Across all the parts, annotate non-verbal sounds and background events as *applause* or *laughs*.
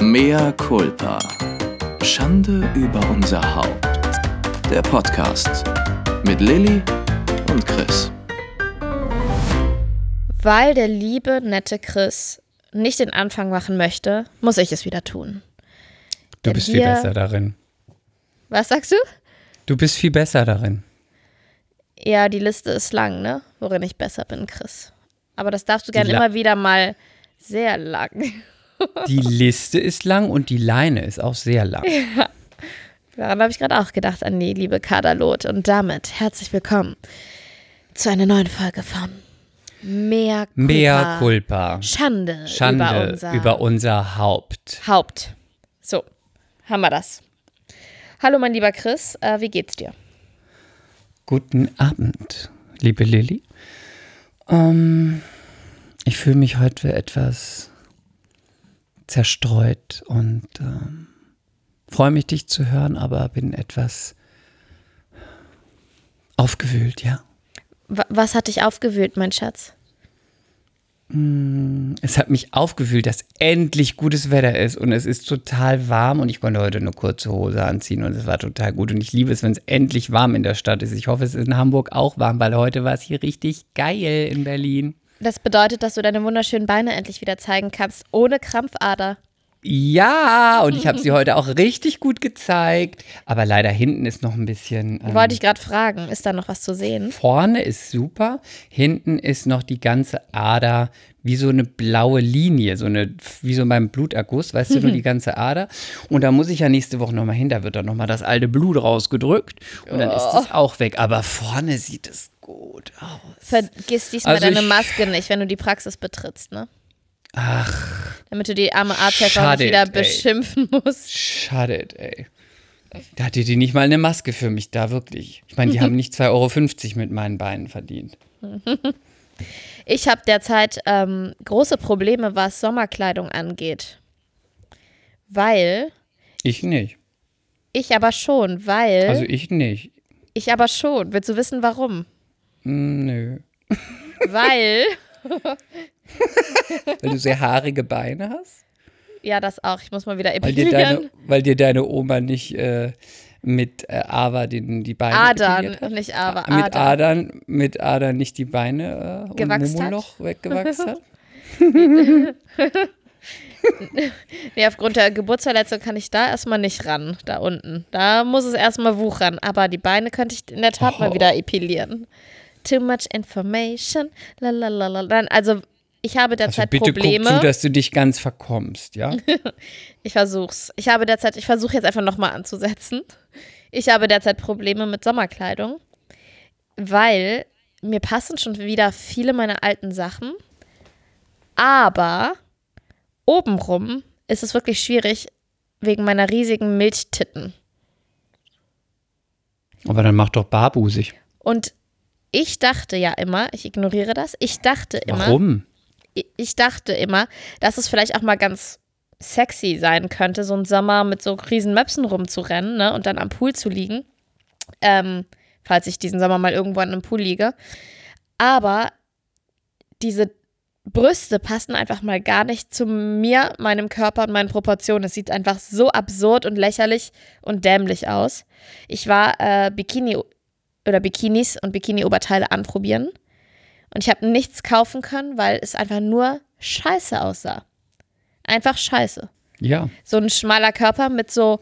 Mea culpa. Schande über unser Haupt. Der Podcast mit Lilly und Chris. Weil der liebe, nette Chris nicht den Anfang machen möchte, muss ich es wieder tun. Du Denn bist viel besser darin. Was sagst du? Du bist viel besser darin. Ja, die Liste ist lang, ne? Worin ich besser bin, Chris. Aber das darfst du gerne immer wieder mal sehr lang. Die Liste ist lang und die Leine ist auch sehr lang. Daran habe ich gerade auch gedacht, an die liebe Kadalot. Und damit herzlich willkommen zu einer neuen Folge von Mehr Culpa. Mea culpa. Schande, Schande über unser über unser Haupt. Haupt. So, haben wir das. Hallo, mein lieber Chris, äh, wie geht's dir? Guten Abend, liebe Lilly. Ähm, ich fühle mich heute etwas zerstreut und ähm, freue mich, dich zu hören, aber bin etwas aufgewühlt, ja. Wa- Was hat dich aufgewühlt, mein Schatz? Es hat mich aufgewühlt, dass endlich gutes Wetter ist und es ist total warm und ich konnte heute eine kurze Hose anziehen und es war total gut und ich liebe es, wenn es endlich warm in der Stadt ist. Ich hoffe, es ist in Hamburg auch warm, weil heute war es hier richtig geil in Berlin. Das bedeutet, dass du deine wunderschönen Beine endlich wieder zeigen kannst, ohne Krampfader. Ja, und ich habe sie heute auch richtig gut gezeigt, aber leider hinten ist noch ein bisschen. Ähm, Wollte ich gerade fragen, ist da noch was zu sehen? Vorne ist super, hinten ist noch die ganze Ader wie so eine blaue Linie, so eine, wie so beim Bluterguss, weißt du, nur die *laughs* ganze Ader. Und da muss ich ja nächste Woche nochmal hin, da wird dann nochmal das alte Blut rausgedrückt und dann ist das auch weg. Aber vorne sieht es gut aus. Vergiss diesmal Also deine Maske nicht, wenn du die Praxis betrittst, ne? Ach, Damit du die arme Arzthelferin Schade, nicht wieder ey. beschimpfen musst. schade, ey. Da hatte die nicht mal eine Maske für mich da, wirklich. Ich meine, die haben nicht 2,50 Euro mit meinen Beinen verdient. *laughs* Ich habe derzeit ähm, große Probleme, was Sommerkleidung angeht. Weil, Ich nicht. ich aber schon, weil, Also ich nicht. ich aber schon. Willst du wissen, warum? Mm, Nö. weil, *laughs* Weil du sehr haarige Beine hast? ja, das auch. Ich muss mal wieder Weil dir epilieren. deine, weil dir deine Oma nicht äh, mit äh, Ava den, die Beine Adern, hat? nicht aber Mit Adern. Adern, mit Adern nicht die Beine äh, und Gewachst hat? Mumuloch weggewachsen hat? *laughs* Nee, aufgrund der Geburtsverletzung kann ich da erstmal nicht ran, da unten. Da muss es erstmal wuchern. Aber die Beine könnte ich in der Tat mal Oh. wieder epilieren. Too much information. Lalalala. Dann, Also, ich habe Also derzeit bitte Probleme. guck zu, dass du dich ganz verkommst, ja? *laughs* Ich versuch's. Ich habe derzeit, ich versuche jetzt einfach nochmal anzusetzen. Ich habe derzeit Probleme mit Sommerkleidung, weil mir passen schon wieder viele meiner alten Sachen. Aber obenrum ist es wirklich schwierig wegen meiner riesigen Milchtitten. Aber dann mach doch barbusig. Und ich dachte ja immer, ich ignoriere das, ich dachte immer, Warum? ich- ich dachte immer, dass es vielleicht auch mal ganz sexy sein könnte, so einen Sommer mit so riesen Möpsen rumzurennen ne, und dann am Pool zu liegen. Ähm, falls ich diesen Sommer mal irgendwo an einem Pool liege. Aber diese Brüste passen einfach mal gar nicht zu mir, meinem Körper und meinen Proportionen. Es sieht einfach so absurd und lächerlich und dämlich aus. Ich war äh, Bikini oder Bikinis und Bikini-Oberteile anprobieren. Und ich habe nichts kaufen können, weil es einfach nur scheiße aussah. Einfach scheiße. Ja. So ein schmaler Körper mit so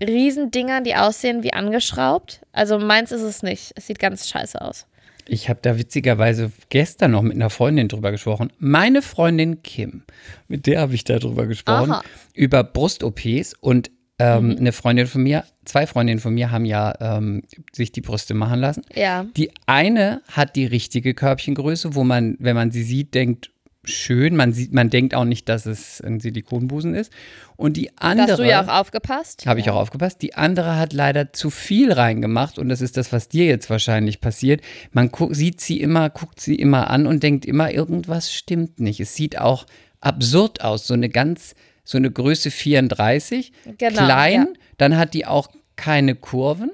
Riesendingern, die aussehen wie angeschraubt. Also meins ist es nicht. Es sieht ganz scheiße aus. Ich habe da witzigerweise gestern noch mit einer Freundin drüber gesprochen. Meine Freundin Kim, mit der habe ich da drüber gesprochen, Aha. über Brust-OPs und ähm, eine Freundin von mir, zwei Freundinnen von mir haben ja ähm, sich die Brüste machen lassen. Ja. Die eine hat die richtige Körbchengröße, wo man, wenn man sie sieht, denkt, schön. Man sieht, man denkt auch nicht, dass es ein Silikonbusen ist. Und die andere. hast du ja auch aufgepasst. Habe ich auch aufgepasst. Die andere hat leider zu viel reingemacht und das ist das, was dir jetzt wahrscheinlich passiert. Man guck, sieht sie immer, guckt sie immer an und denkt immer, irgendwas stimmt nicht. Es sieht auch absurd aus, so eine ganz, so eine Größe 34, Genau, klein, ja. dann hat die auch keine Kurven,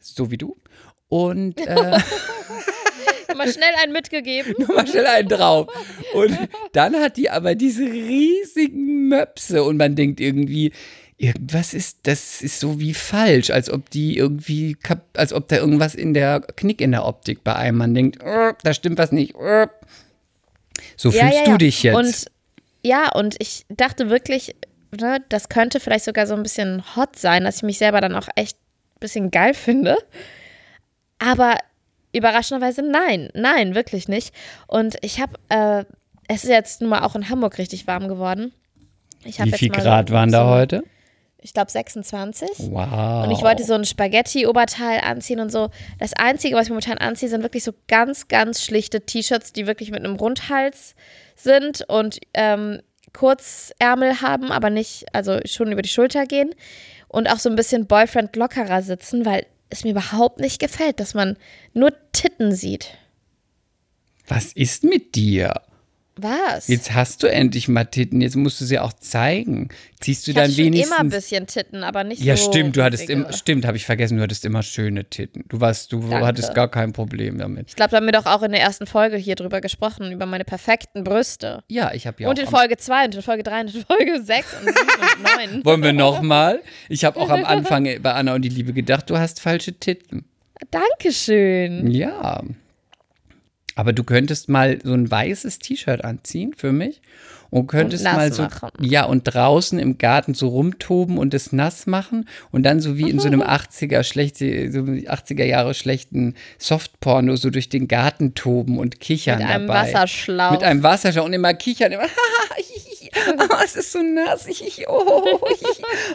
so wie du. Und äh, *laughs* Nochmal schnell einen mitgegeben. *laughs* Nochmal schnell einen drauf. Und dann hat die aber diese riesigen Möpse und man denkt irgendwie, irgendwas ist, das ist so wie falsch, als ob die irgendwie, als ob da irgendwas in der Knick in der Optik bei einem, man denkt, oh, da stimmt was nicht. Oh. So Ja, fühlst ja, du ja. dich jetzt. Und ja, und ich dachte wirklich, ne, das könnte vielleicht sogar so ein bisschen hot sein, dass ich mich selber dann auch echt ein bisschen geil finde. Aber überraschenderweise nein, nein, wirklich nicht. Und ich habe, äh, es ist jetzt nun mal auch in Hamburg richtig warm geworden. Wie viel Grad so, waren da so, heute? Ich glaube 26. Wow. Und ich wollte so ein Spaghetti-Oberteil anziehen und so. Das Einzige, was ich momentan anziehe, sind wirklich so ganz, ganz schlichte T-Shirts, die wirklich mit einem Rundhals sind und ähm, Kurzärmel haben, aber nicht, also schon über die Schulter gehen. Und auch so ein bisschen Boyfriend lockerer sitzen, weil es mir überhaupt nicht gefällt, dass man nur Titten sieht. Was ist mit dir? Was? Jetzt hast du endlich mal Titten, jetzt musst du sie auch zeigen. Ziehst du ich dann schon wenigstens. immer ein bisschen Titten, aber nicht ja, so. stimmt, du hattest immer, stimmt, habe ich vergessen, du hattest immer schöne Titten. Du warst, du Danke. hattest gar kein Problem damit. Ich glaube, da haben wir doch auch in der ersten Folge hier drüber gesprochen, über meine perfekten Brüste. Ja, ich habe ja und auch in Folge 2 und in Folge 3 und in Folge 6 und 7 und *laughs* 9. Wollen wir nochmal? Ich habe auch am Anfang *laughs* bei Anna und die Liebe gedacht, du hast falsche Titten. Dankeschön. Ja. Aber du könntest mal so ein weißes T-Shirt anziehen für mich und könntest nass mal so machen. ja und draußen im Garten so rumtoben und es nass machen und dann so wie in so einem 80er schlechte so 80er Jahre schlechten Softporno so durch den Garten toben und kichern Mit einem dabei. Wasserschlauch. Mit einem Wasserschlauch und immer kichern immer *laughs* oh, *laughs* es ist so nass. Oh,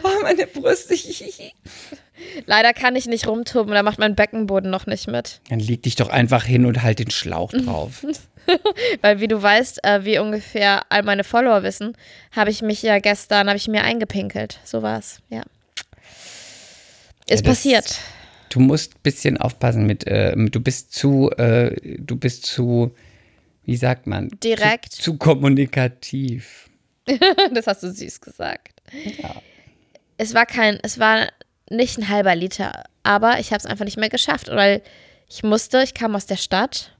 oh meine Brüste. Leider kann ich nicht rumtoben, da macht mein Beckenboden noch nicht mit. Dann leg dich doch einfach hin und halt den Schlauch drauf. *laughs* Weil wie du weißt, äh, wie ungefähr all meine Follower wissen, habe ich mich ja gestern, habe ich mir eingepinkelt. So war's, ja. Ist das- passiert. Du musst ein bisschen aufpassen mit, äh, du bist zu, äh, du bist zu, wie sagt man? Direkt. Zu, zu kommunikativ. *laughs* das hast du süß gesagt. Es war kein, es war nicht ein halber Liter, aber ich habe es einfach nicht mehr geschafft, weil ich musste, ich kam aus der Stadt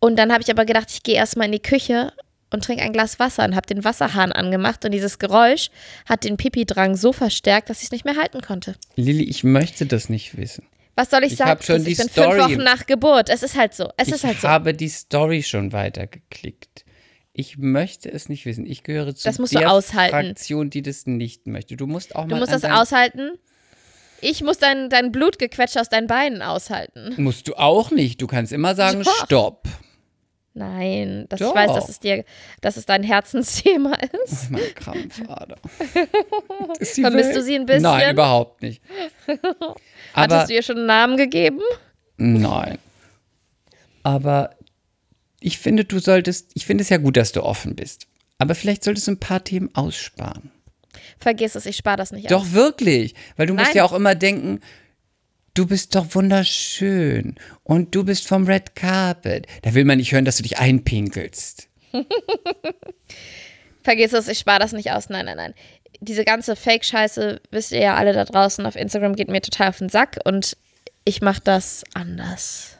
und dann habe ich aber gedacht, ich gehe erstmal in die Küche und trinke ein Glas Wasser und habe den Wasserhahn angemacht und dieses Geräusch hat den Pipi-Drang so verstärkt, dass ich es nicht mehr halten konnte. Lilly, ich möchte das nicht wissen. Was soll ich, Ich sagen? schon ich die bin Story- fünf Wochen nach Geburt. Es ist halt so. Es ich ist halt so. habe die Story schon weitergeklickt. Ich möchte es nicht wissen. Ich gehöre zu Das musst du der aushalten. Fraktion, die das nicht möchte. Du musst auch Du mal musst an das aushalten. Ich muss dein, dein Blutgequetsche aus deinen Beinen aushalten. Musst du auch nicht. Du kannst immer sagen, Doch. stopp. Nein, Doch. ich weiß, dass es dir, dass es dein Herzensthema *laughs* ist. Mein Krampfader. *laughs* Ist Vermisst Welt- du sie ein bisschen? Nein, überhaupt nicht. *laughs* Aber Hattest du ihr schon einen Namen gegeben? nein. Aber ich finde, du solltest, ich finde es ja gut, dass du offen bist. Aber vielleicht solltest du ein paar Themen aussparen. Vergiss es, ich spare das nicht Doch aus. wirklich, weil du musst Nein. ja auch immer denken, du bist doch wunderschön und du bist vom Red Carpet. Da will man nicht hören, dass du dich einpinkelst. *laughs* Vergiss es, ich spare das nicht aus. Nein, nein, nein. Diese ganze Fake-Scheiße, wisst ihr ja alle da draußen auf Instagram, geht mir total auf den Sack und ich mache das anders.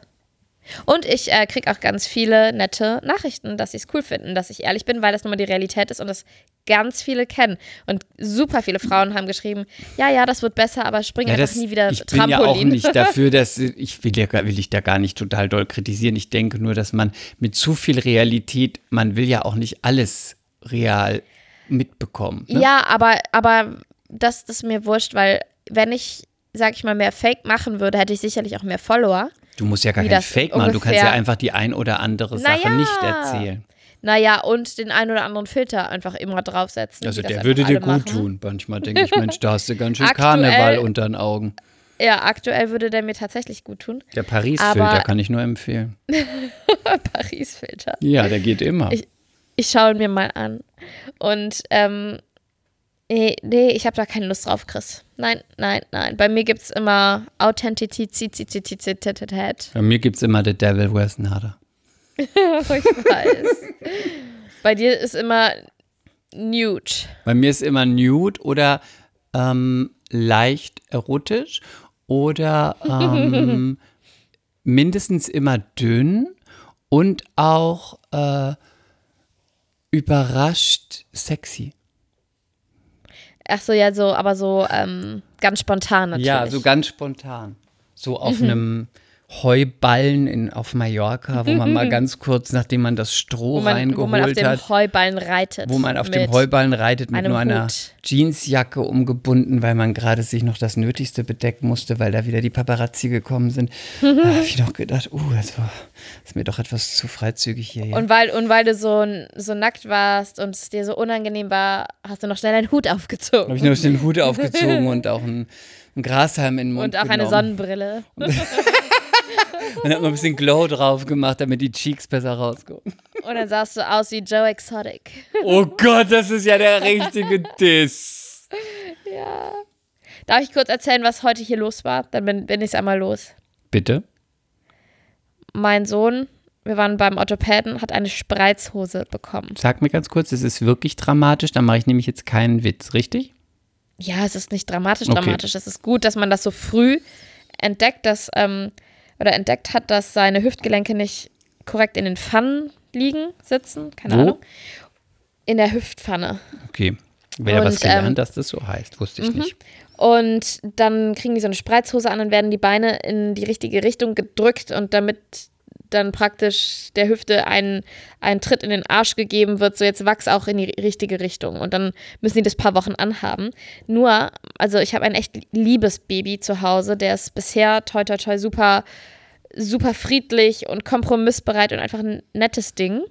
Und ich äh, kriege auch ganz viele nette Nachrichten, dass sie es cool finden, dass ich ehrlich bin, weil das nun mal die Realität ist und das ganz viele kennen. Und super viele Frauen haben geschrieben, ja, ja, das wird besser, aber spring einfach nie wieder ich bin Trampolin. ja auch nicht *laughs* dafür, dass ich will, ja, will ich da gar nicht total doll kritisieren. Ich denke nur, dass man mit zu viel Realität, man will ja auch nicht alles real mitbekommen. Ne? Ja, aber, aber das, das ist mir wurscht, weil wenn ich, sag ich mal, mehr Fake machen würde, hätte ich sicherlich auch mehr Follower. Du musst ja gar kein Fake machen, du kannst ja einfach die ein oder andere Sache Naja. nicht erzählen. Naja, und den einen oder anderen Filter einfach immer draufsetzen. Also der würde dir gut machen. tun. Manchmal denke ich, Mensch, da hast du ganz schön *laughs* Aktuell- Karneval unter den Augen. Ja, aktuell würde der mir tatsächlich gut tun. Der Paris-Filter kann ich nur empfehlen. *laughs* Paris-Filter. Ja, der geht immer. Ich- Ich schaue ihn mir mal an. Und, ähm, nee, nee ich habe da keine Lust drauf, Chris. Nein, nein, nein. Bei mir gibt es immer Authentizität. Bei mir gibt es immer The Devil Wears Nada. ich weiß. Bei dir ist immer nude. Bei mir ist immer nude oder ähm, leicht erotisch oder ähm, mindestens immer dünn und auch äh, überrascht sexy. Ach so, ja, so, aber so ähm, ganz spontan natürlich. Ja, so ganz spontan. So auf einem Heuballen in, auf Mallorca, wo man mal *laughs* ganz kurz, nachdem man das Stroh wo man, reingeholt wo man auf dem hat, Heuballen reitet. wo man auf dem Heuballen reitet mit nur einer Hut. Jeansjacke umgebunden, weil man gerade sich noch das Nötigste bedecken musste, weil da wieder die Paparazzi gekommen sind. *laughs* da habe ich noch gedacht, uh, das war das ist mir doch etwas zu freizügig hier. Ja. Und weil, und weil du so, so nackt warst und es dir so unangenehm war, hast du noch schnell deinen Hut aufgezogen. habe ich noch den Hut aufgezogen und auch einen, einen Grashalm in den *laughs* Mund Und auch eine genommen. Sonnenbrille. Und habe noch ein bisschen Glow drauf gemacht, damit die Cheeks besser rauskommen. Und dann sahst du aus wie Joe Exotic. Oh Gott, das ist ja der richtige Diss. Darf ich kurz erzählen, was heute hier los war? Dann bin, bin ich einmal los. Bitte? Mein Sohn, wir waren beim Orthopäden, hat eine Spreizhose bekommen. Sag mir ganz kurz, es ist wirklich dramatisch, dann mache ich nämlich jetzt keinen Witz, richtig? Ja, es ist nicht dramatisch, Okay. dramatisch. Es ist gut, dass man das so früh entdeckt, dass, ähm, oder entdeckt hat, dass seine Hüftgelenke nicht korrekt in den Pfannen liegen, sitzen, keine Wo? Ahnung. In der Hüftpfanne. Okay. Wer was Und, gelernt, ähm, dass das so heißt, wusste ich nicht. Und dann kriegen die so eine Spreizhose an und werden die Beine in die richtige Richtung gedrückt und damit dann praktisch der Hüfte ein, ein Tritt in den Arsch gegeben wird, so jetzt wachs auch in die richtige Richtung. Und dann müssen die das paar Wochen anhaben. Nur, also ich habe ein echt liebes Baby zu Hause, der ist bisher toi toi toi super, super friedlich und kompromissbereit und einfach ein nettes Ding.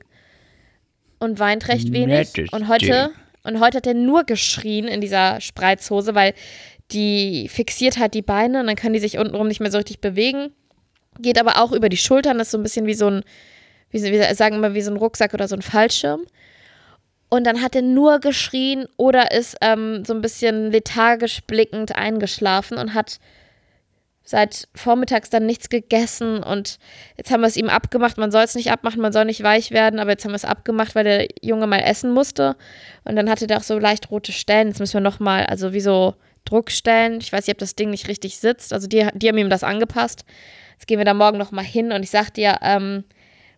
Und weint recht wenig. Nettes Und heute, Ding. und heute hat er nur geschrien in dieser Spreizhose, weil die fixiert halt die Beine und dann können die sich untenrum nicht mehr so richtig bewegen. Geht aber auch über die Schultern, das ist so ein bisschen wie so ein, wie, wir sagen immer wie so ein Rucksack oder so ein Fallschirm. Und dann hat er nur geschrien oder ist ähm, so ein bisschen lethargisch blickend eingeschlafen und hat seit vormittags dann nichts gegessen und jetzt haben wir es ihm abgemacht, man soll es nicht abmachen, man soll nicht weich werden, aber jetzt haben wir es abgemacht, weil der Junge mal essen musste. Und dann hatte der auch so leicht rote Stellen, jetzt müssen wir nochmal, also wie so Druckstellen, ich weiß nicht, ob das Ding nicht richtig sitzt, also die, die haben ihm das angepasst, jetzt gehen wir da morgen nochmal hin und ich sag dir, ähm,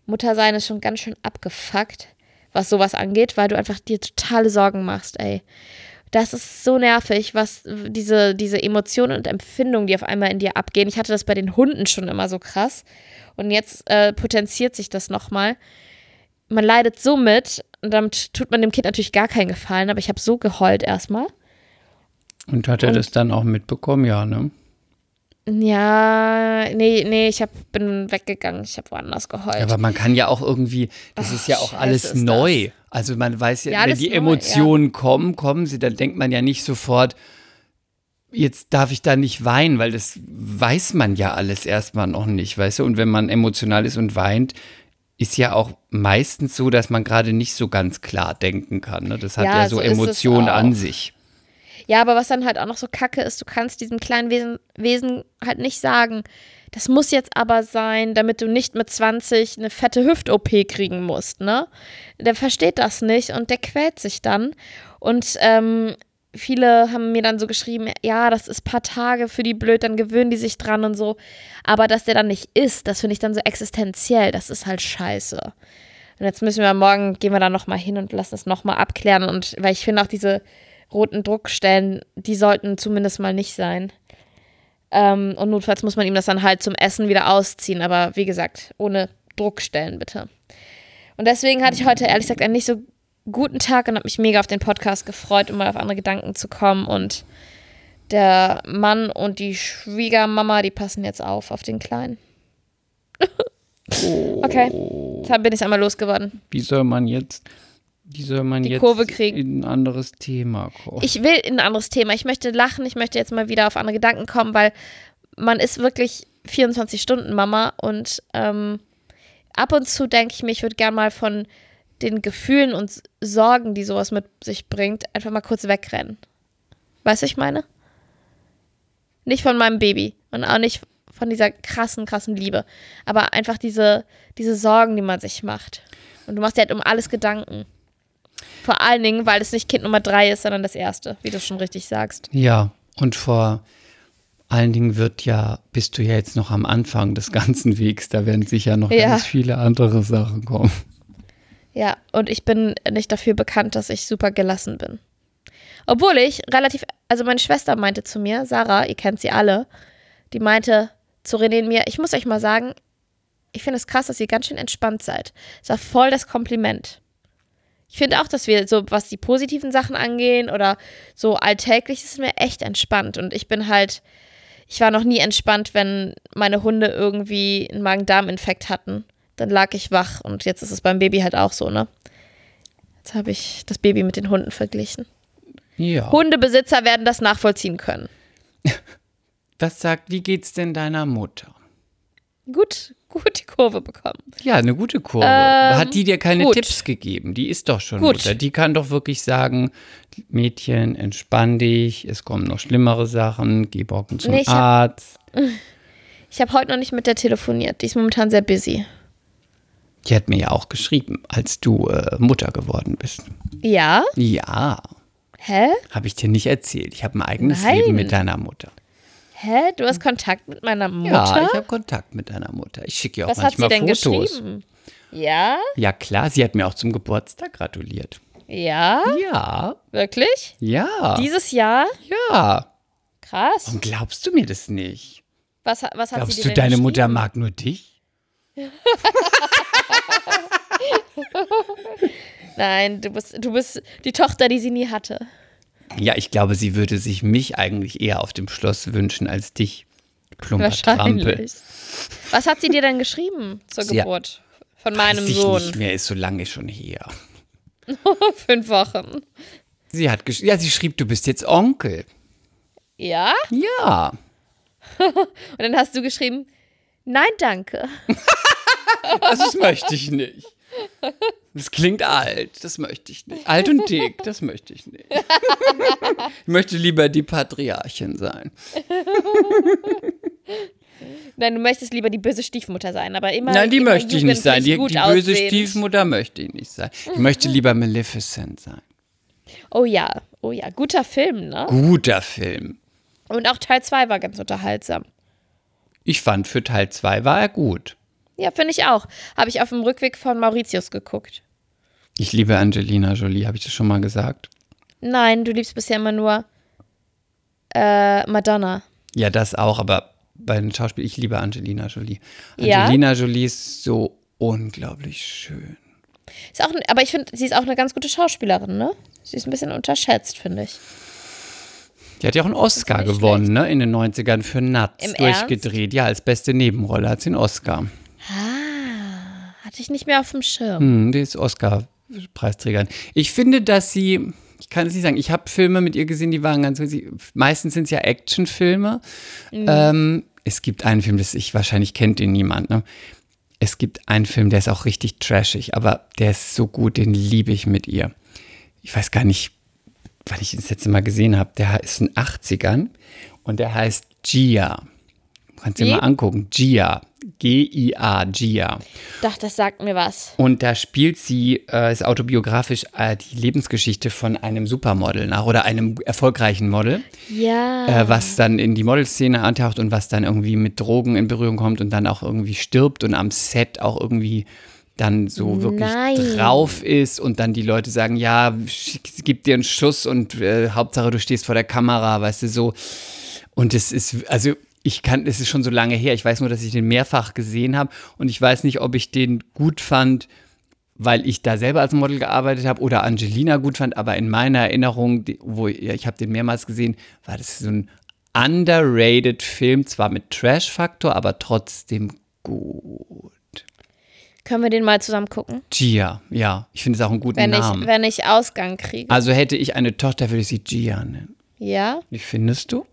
Muttersein ist schon ganz schön abgefuckt, was sowas angeht, weil du einfach dir totale Sorgen machst, ey. Das ist so nervig, was diese, diese Emotionen und Empfindungen, die auf einmal in dir abgehen. Ich hatte das bei den Hunden schon immer so krass. Und jetzt äh, potenziert sich das nochmal. Man leidet so mit und damit tut man dem Kind natürlich gar keinen Gefallen, aber ich habe so geheult erstmal. Und hat er Und- das dann auch mitbekommen? Ja, ne? Ja, nee, nee, ich hab, bin weggegangen. Ich habe woanders geheult. Aber man kann ja auch irgendwie, das Ach, ist ja auch alles neu. Also man weiß ja, Ja, wenn die neu, Emotionen kommen, kommen sie, dann denkt man ja nicht sofort, jetzt darf ich da nicht weinen, weil das weiß man ja alles erstmal noch nicht, weißt du? Und wenn man emotional ist und weint, ist ja auch meistens so, dass man gerade nicht so ganz klar denken kann. Ne? Das hat ja, Ja, so, so Emotionen an sich. Ja, aber was dann halt auch noch so kacke ist, du kannst diesem kleinen Wesen, Wesen halt nicht sagen, das muss jetzt aber sein, damit du nicht mit 20 eine fette Hüft-OP kriegen musst, ne? Der versteht das nicht und der quält sich dann. Und ähm, viele haben mir dann so geschrieben, ja, das ist paar Tage für die blöd, dann gewöhnen die sich dran und so. Aber dass der dann nicht isst, das finde ich dann so existenziell, das ist halt scheiße. Und jetzt müssen wir morgen, gehen wir da nochmal hin und lassen es nochmal abklären. Und weil ich finde auch diese roten Druckstellen, die sollten zumindest mal nicht sein. Ähm, und notfalls muss man ihm das dann halt zum Essen wieder ausziehen. Aber wie gesagt, ohne Druckstellen bitte. Und deswegen hatte ich heute ehrlich gesagt einen nicht so guten Tag und habe mich mega auf den Podcast gefreut, um mal auf andere Gedanken zu kommen. Und der Mann und die Schwiegermama, die passen jetzt auf auf den Kleinen. *laughs* okay, jetzt bin ich einmal losgeworden. Wie soll man jetzt, wie soll man Die jetzt Kurve kriegen. in ein anderes Thema kommen? Ich will in ein anderes Thema. Ich möchte lachen, ich möchte jetzt mal wieder auf andere Gedanken kommen, weil man ist wirklich 24 Stunden Mama und ähm, ab und zu denke ich mir, ich würde gern mal von den Gefühlen und Sorgen, die sowas mit sich bringt, einfach mal kurz wegrennen. Weißt du, was ich meine? Nicht von meinem Baby und auch nicht von dieser krassen, krassen Liebe, aber einfach diese, diese Sorgen, die man sich macht. Und du machst dir halt um alles Gedanken. Vor allen Dingen, weil es nicht Kind Nummer drei ist, sondern das erste, wie du schon richtig sagst. Ja, und vor allen Dingen wird ja, bist du ja jetzt noch am Anfang des ganzen Wegs, da werden sicher noch Ja. ganz viele andere Sachen kommen. Ja, und ich bin nicht dafür bekannt, dass ich super gelassen bin. Obwohl ich relativ, also meine Schwester meinte zu mir, Sarah, ihr kennt sie alle, die meinte zu René und mir, ich muss euch mal sagen, ich finde es krass, dass ihr ganz schön entspannt seid. Das war voll das Kompliment. Ich finde auch, dass wir so, was die positiven Sachen angehen oder so alltäglich, ist mir echt entspannt. Und ich bin halt, ich war noch nie entspannt, wenn meine Hunde irgendwie einen Magen-Darm-Infekt hatten. Dann lag ich wach und jetzt ist es beim Baby halt auch so, ne? Jetzt habe ich das Baby mit den Hunden verglichen. Ja. Hundebesitzer werden das nachvollziehen können. *laughs* Was sagt, wie geht's denn deiner Mutter? Gut, *laughs* gut die Kurve bekommen. Ja, eine gute Kurve. Ähm, Hat die dir keine gut. Tipps gegeben? Die ist doch schon Gut. Mutter. Die kann doch wirklich sagen, Mädchen, entspann dich, es kommen noch schlimmere Sachen, geh morgen zum Nee, ich hab- Arzt. *laughs* Ich habe heute noch nicht mit der telefoniert. Die ist momentan sehr busy. Die hat mir ja auch geschrieben, als du äh, Mutter geworden bist. Ja? Ja, Hä? habe ich dir nicht erzählt. Ich habe ein eigenes Nein. Leben mit deiner Mutter. Hä? Du hast Kontakt mit meiner Mutter? Ja, ich habe Kontakt mit deiner Mutter. Ich schicke ihr auch Was hat sie manchmal denn Fotos. geschrieben? Ja? Ja, klar, sie hat mir auch zum Geburtstag gratuliert. Ja? Ja, Wirklich? ja, Dieses Jahr? ja. Krass. Warum glaubst du mir das nicht? Was, was hat sie Glaubst dir du, denn deine? Mutter mag nur dich? *laughs* Nein, du bist, du bist die Tochter, die sie nie hatte. Ja, ich glaube, sie würde sich mich eigentlich eher auf dem Schloss wünschen als dich. Plumper Trampel. Was hat sie dir denn geschrieben zur Sie- Geburt von meinem Weiß ich Sohn? nicht mehr, ist so lange schon her. *laughs* Fünf Wochen. Sie hat gesch ja, sie schrieb, du bist jetzt Onkel. Ja? Ja. *laughs* Und dann hast du geschrieben, nein, danke. Das möchte ich nicht. Das klingt alt, das möchte ich nicht. Alt und dick, das möchte ich nicht. Ich möchte lieber die Patriarchin sein. Nein, du möchtest lieber die böse Stiefmutter sein, aber immer. Nein, die immer möchte ich nicht sein. Die, die böse gut aussehend. Stiefmutter möchte ich nicht sein. Ich möchte lieber Maleficent sein. Oh ja, oh ja, guter Film, ne? Guter Film. Und auch Teil 2 war ganz unterhaltsam. Ich fand, für Teil 2 war er gut. Ja, finde ich auch. Habe ich auf dem Rückweg von Mauritius geguckt. Ich liebe Angelina Jolie, habe ich das schon mal gesagt? Nein, du liebst bisher immer nur äh, Madonna. Ja, das auch, aber bei den Schauspielern, ich liebe Angelina Jolie. Ja? Angelina Jolie ist so unglaublich schön. Ist auch, aber ich finde, sie ist auch eine ganz gute Schauspielerin, ne? Sie ist ein bisschen unterschätzt, finde ich. Die hat ja auch einen Oscar gewonnen, ne? In den 90ern für Nuts Im durchgedreht. Ja, als beste Nebenrolle hat sie einen Oscar. Hatte ich nicht mehr auf dem Schirm. Hm, die ist Oscar-Preisträgerin. Ich finde, dass sie, ich kann es nicht sagen, ich habe Filme mit ihr gesehen, die waren ganz, meistens sind es ja Actionfilme. Ähm, es gibt einen Film, das ich, wahrscheinlich kennt ihn niemand, ne? Es gibt einen Film, der ist auch richtig trashig, aber der ist so gut, den liebe ich mit ihr. Ich weiß gar nicht, wann ich ihn das letzte Mal gesehen habe. Der ist in den 80ern und der heißt Gia. Kannst du dir mal angucken. Gia. G-I-A, Gia. Doch, das sagt mir was. Und da spielt sie, äh, ist autobiografisch, äh, die Lebensgeschichte von einem Supermodel nach oder einem erfolgreichen Model, Ja. äh, was dann in die Modelszene antaucht und was dann irgendwie mit Drogen in Berührung kommt und dann auch irgendwie stirbt und am Set auch irgendwie dann so wirklich Nein. drauf ist und dann die Leute sagen, ja, gib dir einen Schuss und äh, Hauptsache du stehst vor der Kamera, weißt du, so. Und es ist, also ich kann, es ist schon so lange her, ich weiß nur, dass ich den mehrfach gesehen habe und ich weiß nicht, ob ich den gut fand, weil ich da selber als Model gearbeitet habe oder Angelina gut fand, aber in meiner Erinnerung, wo ja, ich habe den mehrmals gesehen, war das so ein underrated Film, zwar mit Trash-Faktor, aber trotzdem gut. Können wir den mal zusammen gucken? Gia, ja, ich finde es auch einen guten Wenn ich, Namen. wenn ich Ausgang kriege. also hätte ich eine Tochter, würde ich sie Gia nennen. Ja? Wie findest du?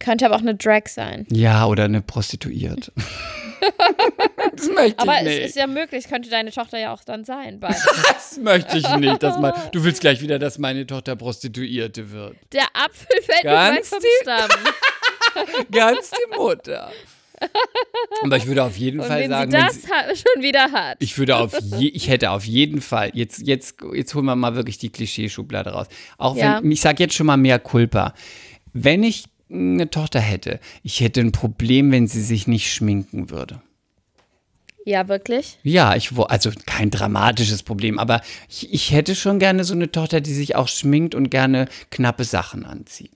Könnte aber auch eine Drag sein. Ja, oder eine Prostituierte. *laughs* das möchte Aber ich es nicht. ist ja möglich, könnte deine Tochter ja auch dann sein. *laughs* Das möchte ich nicht. Dass mein, *laughs* du willst gleich wieder, dass meine Tochter Prostituierte wird. Der Apfel fällt Ganz nicht weit vom. Stamm. Ganz die Mutter. Aber ich würde auf jeden Und Fall wenn sagen, sie wenn das sie, ha- schon wieder hat. ich würde auf je, ich hätte auf jeden Fall, jetzt, jetzt, jetzt holen wir mal wirklich die Klischeeschublade raus. Auch wenn, Ja. ich sage jetzt schon mal mehr Culpa. Wenn ich eine Tochter hätte, ich hätte ein Problem, wenn sie sich nicht schminken würde. Ja, wirklich? Ja, ich also kein dramatisches Problem, aber ich, ich hätte schon gerne so eine Tochter, die sich auch schminkt und gerne knappe Sachen anzieht.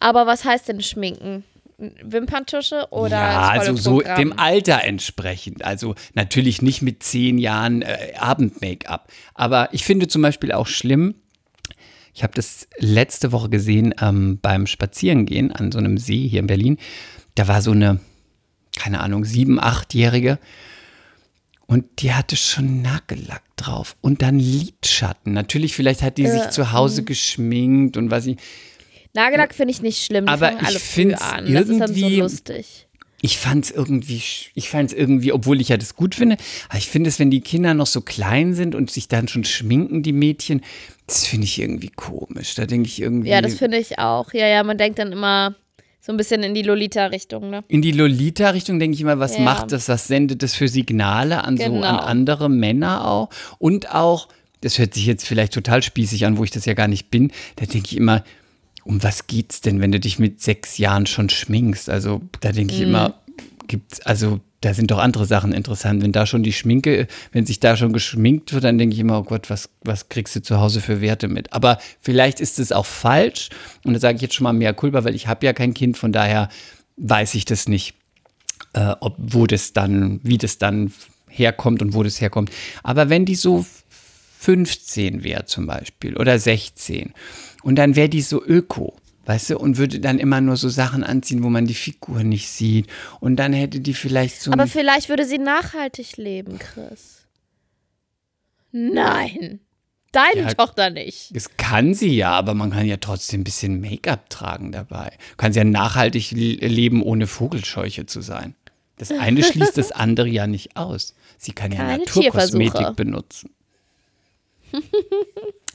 Aber was heißt denn schminken? Wimperntusche oder ja, also so dem Alter entsprechend. Also natürlich nicht mit zehn Jahren äh, Abend-Make-up. Aber ich finde zum Beispiel auch schlimm, ich habe das letzte Woche gesehen ähm, beim Spazierengehen an so einem See hier in Berlin. Da war so eine, keine Ahnung, sieben-, achtjährige. Und die hatte schon Nagellack drauf und dann Lidschatten. Natürlich, vielleicht hat die sich Äh, zu Hause geschminkt und was ich. Nagellack finde ich nicht schlimm, Aber ich. Das ist dann so irgendwie- lustig. Ich fand es irgendwie, ich fand es irgendwie, obwohl ich ja das gut finde, aber ich finde es, wenn die Kinder noch so klein sind und sich dann schon schminken, die Mädchen, das finde ich irgendwie komisch. Da denke ich irgendwie. Ja, das finde ich auch. Ja, ja, man denkt dann immer so ein bisschen in die Lolita-Richtung, ne? in die Lolita-Richtung denke ich immer, was Ja. macht das, was sendet das für Signale an so Genau. an andere Männer auch und auch, das hört sich jetzt vielleicht total spießig an, wo ich das ja gar nicht bin, da denke ich immer, um was geht's denn, wenn du dich mit sechs Jahren schon schminkst? Also da denke ich immer, gibt's, also da sind doch andere Sachen interessant. Wenn da schon die Schminke, wenn sich da schon geschminkt wird, dann denke ich immer, oh Gott, was, was kriegst du zu Hause für Werte mit? Aber vielleicht ist es auch falsch und da sage ich jetzt schon mal mehr Kulpa, weil ich habe ja kein Kind, von daher weiß ich das nicht äh, ob, wo das dann, wie das dann herkommt und wo das herkommt. Aber wenn die so 15 wäre zum Beispiel oder 16 und dann wäre die so öko, weißt du, und würde dann immer nur so Sachen anziehen, wo man die Figur nicht sieht und dann hätte die vielleicht so Aber vielleicht würde sie nachhaltig leben, Chris. Nein. Deine Ja. Tochter nicht. das kann sie ja, aber man kann ja trotzdem ein bisschen Make-up tragen dabei. Du kannst ja nachhaltig le- leben, ohne Vogelscheuche zu sein. Das eine *laughs* schließt das andere ja nicht aus. Sie kann ja Keine Naturkosmetik Tierversuche. benutzen.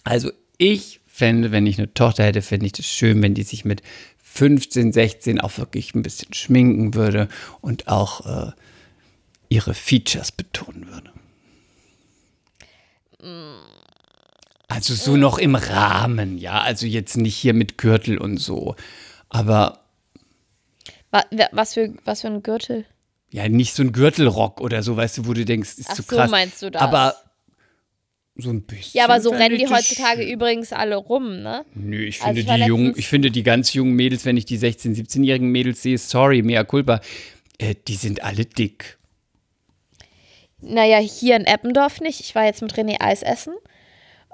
Also ich fände, wenn ich eine Tochter hätte, fände ich das schön, wenn die sich mit 15, 16 auch wirklich ein bisschen schminken würde und auch äh, ihre Features betonen würde. Also so noch im Rahmen, ja. Also jetzt nicht hier mit Gürtel und so. Aber Wa- wa- Was für, was für ein Gürtel? ja, nicht so ein Gürtelrock oder so, weißt du, wo du denkst, ist Ach zu so, krass. meinst du das? Aber so ein bisschen. Ja, aber so rennen die ich heutzutage übrigens alle rum, ne? Nö, ich Also finde ich war die jungen, ich finde die ganz jungen Mädels, wenn ich die 16-, 17-jährigen Mädels sehe, sorry, mea culpa, äh, die sind alle dick. Naja, hier in Eppendorf nicht. Ich war jetzt mit René Eis essen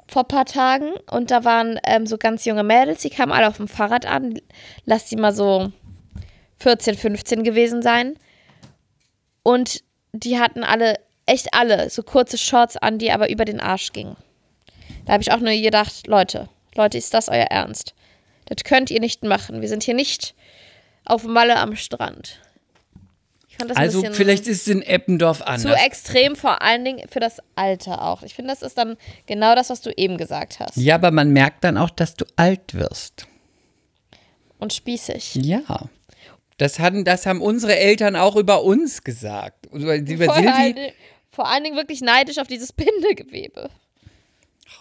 vor ein paar Tagen und da waren ähm, so ganz junge Mädels, die kamen alle auf dem Fahrrad an. Lass die mal so 14, 15 gewesen sein. Und die hatten alle, echt alle, so kurze Shorts an, die aber über den Arsch gingen. Da habe ich auch nur gedacht, Leute, Leute, ist das euer Ernst? Das könnt ihr nicht machen. Wir sind hier nicht auf Malle am Strand. Also vielleicht ist es in Eppendorf zu anders. extrem, vor allen Dingen für das Alter auch. Ich finde, das ist dann genau das, was du eben gesagt hast. Ja, aber man merkt dann auch, dass du alt wirst. Und spießig. Ja. Das, hatten, das haben unsere Eltern auch über uns gesagt. Über, über Silvi. Vor allen Dingen wirklich neidisch auf dieses *laughs* Bindegewebe.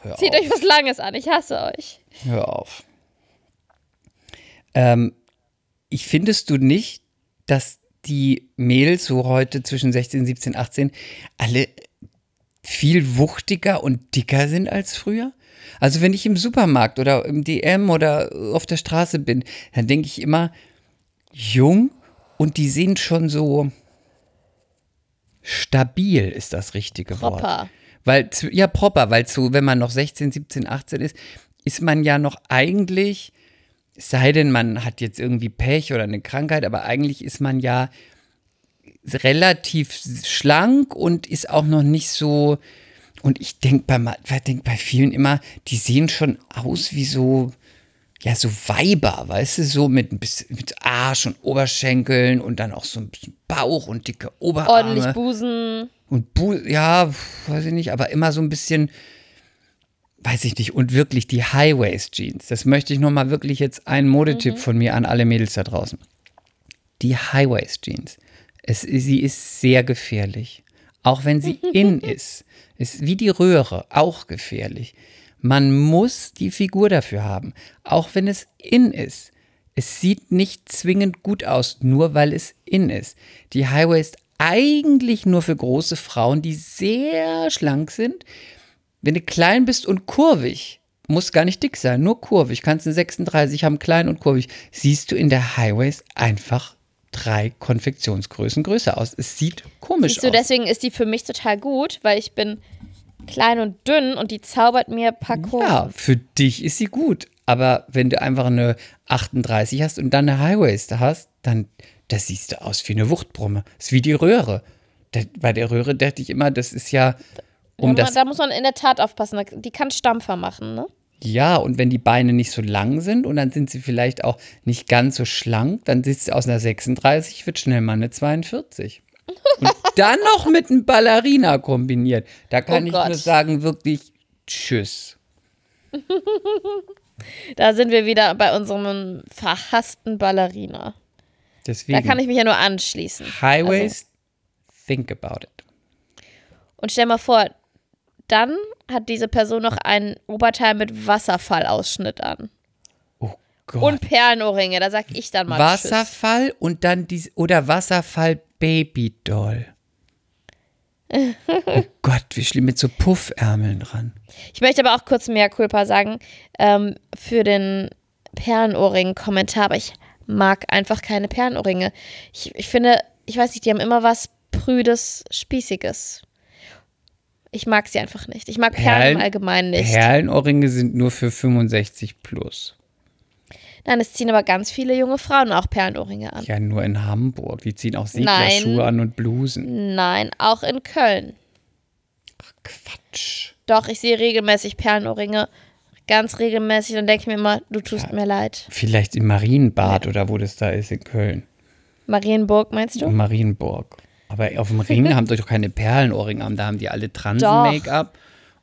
Hör Zieht auf. euch was Langes an, ich hasse euch. Hör auf. Ähm, ich findest du nicht, dass die Mädels so heute zwischen 16, 17, 18 alle viel wuchtiger und dicker sind als früher? Also wenn ich im Supermarkt oder im DM oder auf der Straße bin, dann denke ich immer, jung und die sehen schon so stabil ist das richtige Wort. Proper. Weil, zu- ja, proper, weil zu, wenn man noch 16, 17, 18 ist, ist man ja noch eigentlich, es sei denn, man hat jetzt irgendwie Pech oder eine Krankheit, aber eigentlich ist man ja relativ schlank und ist auch noch nicht so. Und ich denke bei, ich denk bei vielen immer, die sehen schon aus wie so, ja, so Weiber, weißt du, so mit mit Arsch und Oberschenkeln und dann auch so ein bisschen Bauch und dicke Oberarme. Ordentlich Busen. Und Bu ja, weiß ich nicht, aber immer so ein bisschen, weiß ich nicht. Und wirklich die High-Waist-Jeans. Das möchte ich nochmal wirklich jetzt ein Modetipp von mir an alle Mädels da draußen. Die High-Waist-Jeans. Sie ist sehr gefährlich. Auch wenn sie *laughs* in ist. Ist wie die Röhre, auch gefährlich. Man muss die Figur dafür haben. Auch wenn es in ist. Es sieht nicht zwingend gut aus, nur weil es in ist. Die Highway ist eigentlich nur für große Frauen, die sehr schlank sind. Wenn du klein bist und kurvig, muss gar nicht dick sein, nur kurvig, kannst eine 36 haben, klein und kurvig, siehst du in der Highways einfach drei Konfektionsgrößen größer aus. Es sieht komisch Siehst du, aus. deswegen ist die für mich total gut, weil ich bin klein und dünn und die zaubert mir Kurven. Ja, für dich ist sie gut. Aber wenn du einfach eine 38 hast und dann eine Highwaist hast, dann das siehst du aus wie eine Wuchtbrumme. Das ist wie die Röhre. Da, bei der Röhre dachte ich immer, das ist ja um da, das. da muss man in der Tat aufpassen. Die kann Stampfer machen, ne? Ja, und wenn die Beine nicht so lang sind und dann sind sie vielleicht auch nicht ganz so schlank, dann sieht sie aus einer 36, wird schnell mal eine 42. Und dann noch mit einem Ballerina kombiniert. Da kann Oh ich Gott. nur sagen, wirklich Tschüss. Da sind wir wieder bei unserem verhassten Ballerina. Deswegen. Da kann ich mich ja nur anschließen. Highways, think about it. Und stell mal vor, dann hat diese Person noch ein Oberteil mit Wasserfallausschnitt an. Gott. Und Perlenohrringe, da sag ich dann mal Tschüss. Wasserfall und dann dies oder Wasserfall Babydoll. *laughs* oh Gott, wie schlimm mit so Puffärmeln dran. Ich möchte aber auch kurz mehr Culpa sagen ähm, für den Perlenohrring-Kommentar, aber ich mag einfach keine Perlenohrringe. Ich, ich finde, ich weiß nicht, die haben immer was Prüdes, Spießiges. Ich mag sie einfach nicht. Ich mag Perlen, Perlen- im Allgemeinen nicht. Perlenohrringe sind nur für 65 plus. Nein, es ziehen aber ganz viele junge Frauen auch Perlenohrringe an. Ja, nur in Hamburg. Die ziehen auch Seglerschuhe an und Blusen. Nein, auch in Köln. Quatsch. Doch, ich sehe regelmäßig Perlenohrringe. Ganz regelmäßig. Dann denke ich mir immer, du tust mir leid. Vielleicht im Marienbad oder wo das da ist in Köln. Marienburg, meinst du? Marienburg. Aber auf dem Ring *laughs* haben doch keine Perlenohrringe an. Da haben die alle Transen-Make-up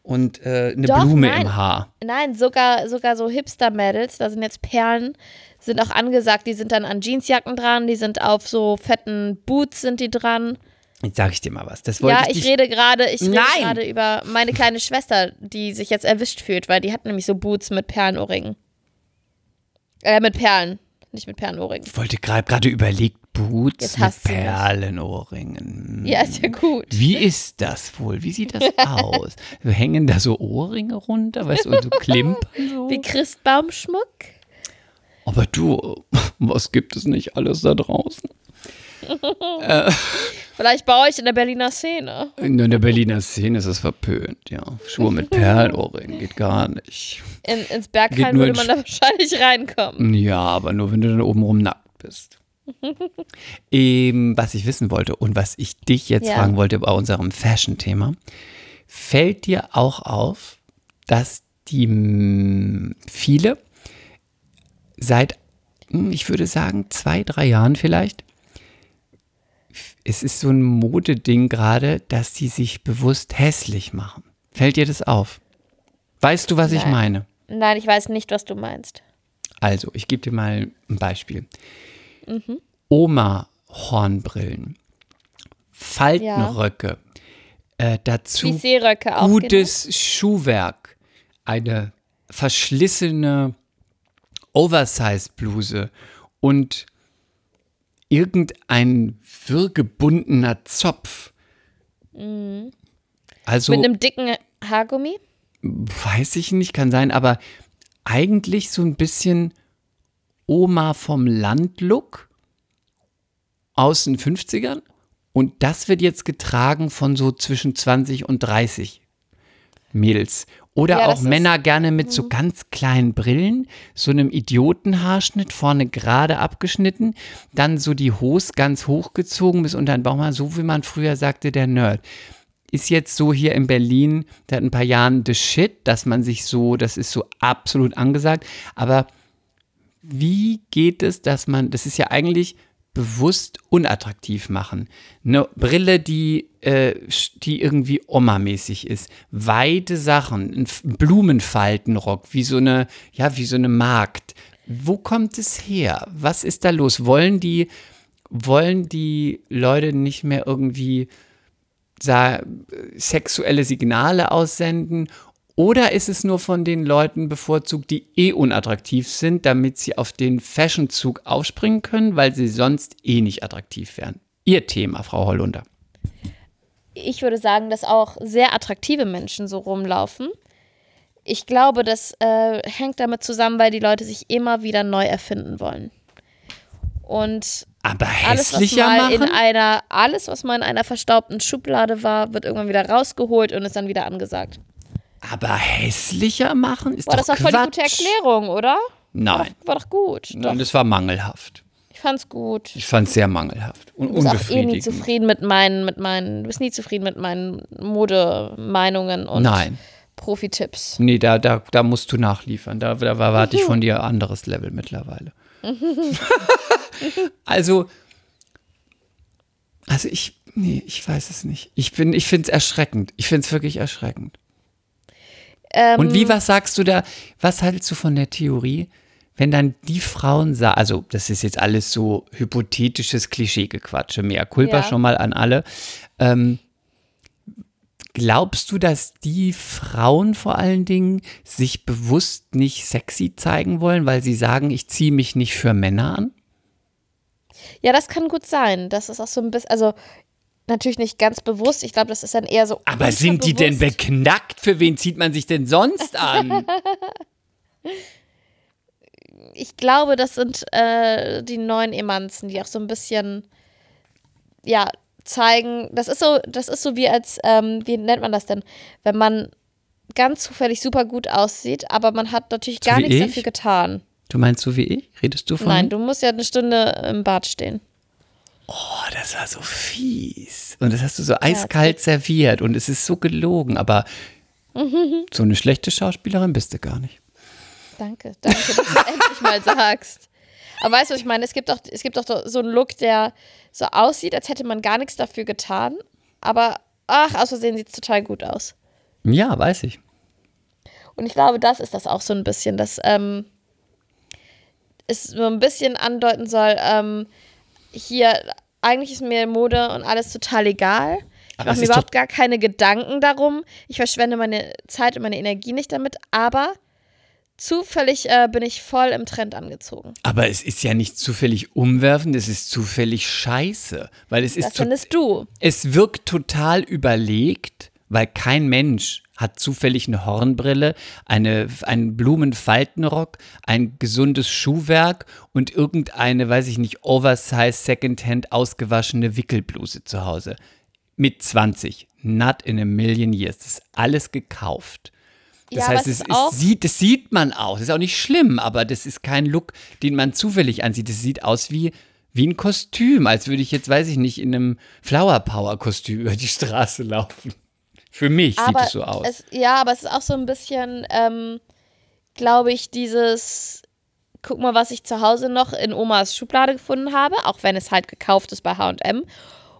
und äh, eine Doch, Blume nein. im Haar. Nein, sogar, sogar so Hipster-Mädels, da sind jetzt Perlen, sind auch angesagt. Die sind dann an Jeansjacken dran, die sind auf so fetten Boots sind die dran. Jetzt sage ich dir mal was. Das wollte Ja, ich, ich rede gerade, ich rede gerade über meine kleine Schwester, die sich jetzt erwischt fühlt, weil die hat nämlich so Boots mit Perlenohrringen. Äh, mit Perlen, nicht mit Perlenohrringen. Ich wollte gerade gerade überlegt, Boots mit. Perlenohrringen. Ja, ist ja gut. Wie ist das wohl? Wie sieht das *laughs* aus? Hängen da so Ohrringe runter, weißt du, und so klimpern so? Wie Christbaumschmuck? Aber du, was gibt es nicht alles da draußen? *laughs* Vielleicht bei euch in der Berliner Szene. In der Berliner Szene ist es verpönt, ja. Schuhe mit *laughs* Perlenohrringen geht gar nicht. In, ins nur würde man da wahrscheinlich reinkommen. Ja, aber nur wenn du dann obenrum nackt bist. *laughs* ähm, was ich wissen wollte und was ich dich jetzt Ja. fragen wollte bei unserem Fashion-Thema, fällt dir auch auf, dass die viele seit, mm, ich würde sagen, zwei, drei Jahren vielleicht, es ist so ein Modeding gerade, dass die sich bewusst hässlich machen. Fällt dir das auf? Weißt du, was ich Nein. meine? Nein, ich weiß nicht, was du meinst. Also, ich gebe dir mal ein Beispiel. Mhm. Oma-Hornbrillen, Faltenröcke, äh, dazu auch. gutes Schuhwerk, eine verschlissene Oversize-Bluse und irgendein wirgebundener Zopf. Also Mhm. Mit einem dicken Haargummi? weiß ich nicht, kann sein, aber eigentlich so ein bisschen Oma vom Land-Look aus den 50ern. Und das wird jetzt getragen von so zwischen 20 und 30 Mädels. Oder Ja, auch Mhm. Männer gerne mit so ganz kleinen Brillen, so einem Idiotenhaarschnitt, vorne gerade abgeschnitten, dann so die Hose ganz hochgezogen bis unter den Bauch, so wie man früher sagte, der Nerd ist jetzt so hier in Berlin seit ein paar Jahren the shit, dass man sich so, das ist so absolut angesagt. Aber wie geht es, dass man, das ist ja eigentlich bewusst unattraktiv machen. Eine Brille, die, äh, die irgendwie Oma-mäßig ist. Weite Sachen, ein Blumenfaltenrock, wie so eine, ja, wie so eine Magd. Wo kommt es her? Was ist da los? Wollen die, wollen die Leute nicht mehr irgendwie sa- sexuelle Signale aussenden Oder ist es nur von den Leuten bevorzugt, die eh unattraktiv sind, damit sie auf den Fashion-Zug aufspringen können, weil sie sonst eh nicht attraktiv wären? Ihr Thema, Frau Hollunder. Ich würde sagen, dass auch sehr attraktive Menschen so rumlaufen. Ich glaube, das äh, hängt damit zusammen, weil die Leute sich immer wieder neu erfinden wollen. Und Aber alles, was hässlicher mal in machen? einer, alles, was mal in einer verstaubten Schublade war, wird irgendwann wieder rausgeholt und ist dann wieder angesagt. Aber hässlicher machen ist Boah, doch das war voll die gute. Erklärung, oder? War Nein, doch, war doch gut. Doch, Nein, das war mangelhaft. ich fand's gut. Ich fand es sehr mangelhaft und Du bist auch eh nie zufrieden mit meinen, mit meinen, du bist nie zufrieden mit meinen Modemeinungen und Nein, Profi-Tipps. nee, da, da, da musst du nachliefern. Da, da erwarte ich von dir anderes Level mittlerweile. *laughs* also, also ich, nee, ich weiß es nicht. Ich bin, ich finde es erschreckend. Ich finde es wirklich erschreckend. Ähm, Und wie, was sagst du da, was hältst du von der Theorie, wenn dann die Frauen sagen, also das ist jetzt alles so hypothetisches Klischeegequatsche, mehr Culpa Ja. schon mal an alle. Ähm, glaubst du, dass die Frauen vor allen Dingen sich bewusst nicht sexy zeigen wollen, weil sie sagen, ich ziehe mich nicht für Männer an? Ja, das kann gut sein. Das ist auch so ein bisschen, also natürlich nicht ganz bewusst. Ich glaube, das ist dann eher so. Aber sind die denn beknackt? Für wen zieht man sich denn sonst an? *laughs* Ich glaube, das sind äh, die neuen Emanzen, die auch so ein bisschen, ja, zeigen. Das ist so, das ist so wie als, ähm, wie nennt man das denn, wenn man ganz zufällig super gut aussieht, aber man hat natürlich So gar nichts ich? dafür getan. Du meinst so wie ich? Redest du von Nein, du musst ja eine Stunde im Bad stehen. Oh, das war so fies. Und das hast du so eiskalt serviert und es ist so gelogen, aber *laughs* so eine schlechte Schauspielerin bist du gar nicht. Danke, danke, dass du *laughs* endlich mal sagst. Aber weißt du, was ich meine? Es gibt doch, es gibt doch so einen Look, der so aussieht, als hätte man gar nichts dafür getan. Aber, ach, aus Versehen sieht es total gut aus. Ja, weiß ich. Und ich glaube, das ist das auch so ein bisschen, dass ähm, es so ein bisschen andeuten soll, ähm, hier, eigentlich ist mir Mode und alles total egal. Ich Aber mache mir überhaupt gar keine Gedanken darum. Ich verschwende meine Zeit und meine Energie nicht damit, aber zufällig äh, bin ich voll im Trend angezogen. Aber es ist ja nicht zufällig umwerfend, es ist zufällig scheiße. Weil es Das ist to- findest du. es wirkt total überlegt, weil kein Mensch hat zufällig eine Hornbrille, eine, einen Blumenfaltenrock, ein gesundes Schuhwerk und irgendeine, weiß ich nicht, oversize Secondhand ausgewaschene Wickelbluse zu Hause. Mit 20. Not in a million years. Das ist alles gekauft. Das Ja, heißt, es es sieht, das sieht man auch. Das ist auch nicht schlimm, aber das ist kein Look, den man zufällig ansieht. Das sieht aus wie, wie ein Kostüm, als würde ich jetzt, weiß ich nicht, in einem Flower Power Kostüm *laughs* über die Straße laufen. Für mich aber sieht es so aus. Es, ja, aber es ist auch so ein bisschen, ähm, glaube ich, dieses, guck mal, was ich zu Hause noch in Omas Schublade gefunden habe, auch wenn es halt gekauft ist bei HM.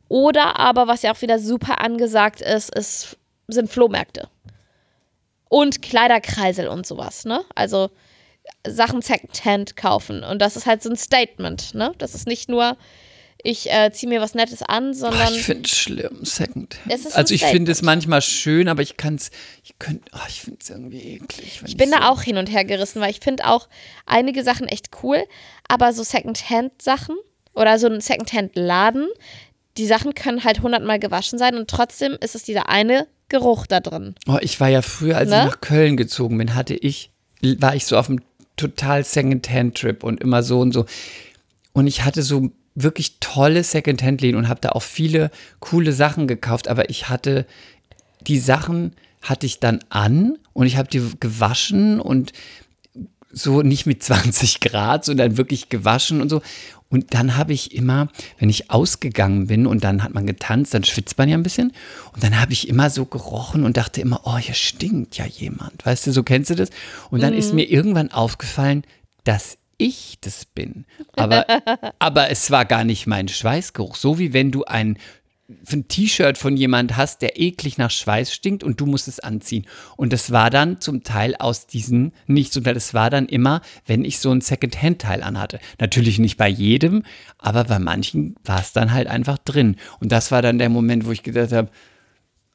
Oder aber, was ja auch wieder super angesagt ist, ist sind Flohmärkte. Und Kleiderkreisel und sowas, ne? Also Sachen Secondhand kaufen. Und das ist halt so ein Statement, ne? Das ist nicht nur, ich äh, ziehe mir was Nettes an, sondern. ich finde es schlimm, Second. Also ich finde es manchmal schön, aber ich kann es, ich könnte, oh, ich finde es irgendwie eklig. Ich bin so- da auch hin und her gerissen, weil ich finde auch einige Sachen echt cool, aber so Secondhand-Sachen oder so ein Secondhand-Laden, die Sachen können halt hundertmal gewaschen sein und trotzdem ist es dieser eine Geruch da drin. Oh, ich war ja früher, als Ne? ich nach Köln gezogen bin, hatte ich, war ich so auf einem total Secondhand-Trip und immer so und so. Und ich hatte so wirklich tolle Secondhand-Läden und habe da auch viele coole Sachen gekauft, aber ich hatte die Sachen hatte ich dann an und ich habe die gewaschen und so nicht mit *laughs* 20 Grad, sondern wirklich gewaschen und so. Und dann habe ich immer, wenn ich ausgegangen bin und dann hat man getanzt, dann schwitzt man ja ein bisschen. Und dann habe ich immer so gerochen und dachte immer, oh, hier stinkt ja jemand. Weißt du, so kennst du das? Und dann ist mir irgendwann aufgefallen, dass ich das bin. Aber, *laughs* aber es war gar nicht mein Schweißgeruch. So wie wenn du ein ein T-Shirt von jemand hast, der eklig nach Schweiß stinkt und du musst es anziehen. Und das war dann zum Teil aus diesen, nicht zum Teil, das war dann immer, wenn ich so ein Second-Hand-Teil anhatte. Natürlich nicht bei jedem, aber bei manchen war es dann halt einfach drin. Und das war dann der Moment, wo ich gedacht habe,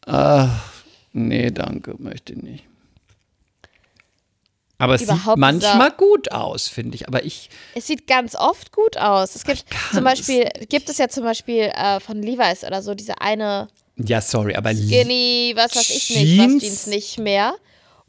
ach, nee, danke, möchte nicht. Aber es sieht manchmal gut aus, finde ich. Aber ich, Es sieht ganz oft gut aus. Es gibt zum Beispiel, gibt es ja zum Beispiel äh, von Levi's oder so diese eine ja, sorry, aber Skinny, was weiß ich nicht, was Jeans nicht mehr.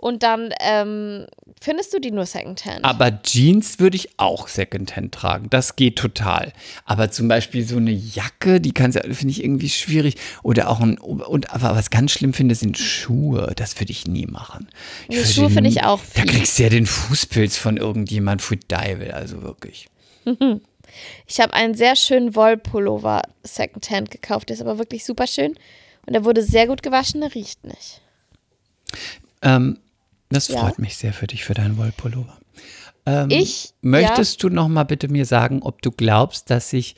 Und dann ähm, findest du die nur Secondhand. Aber Jeans würde ich auch Secondhand tragen. Das geht total. Aber zum Beispiel so eine Jacke, die kannst du, finde ich irgendwie schwierig. Oder auch ein, und aber was ganz schlimm finde, sind Schuhe. Das würde ich nie machen. Nee, würde Schuhe finde ich auch Da fies. kriegst du ja den Fußpilz von irgendjemand für Deivel, also wirklich. *laughs* Ich habe einen sehr schönen Wollpullover Secondhand gekauft. Der ist aber wirklich super schön. Und der wurde sehr gut gewaschen, der riecht nicht. Ähm, das Ja. freut mich sehr für dich, für deinen Wollpullover. Ähm, Ich, Möchtest du noch mal bitte mir sagen, ob du glaubst, dass sich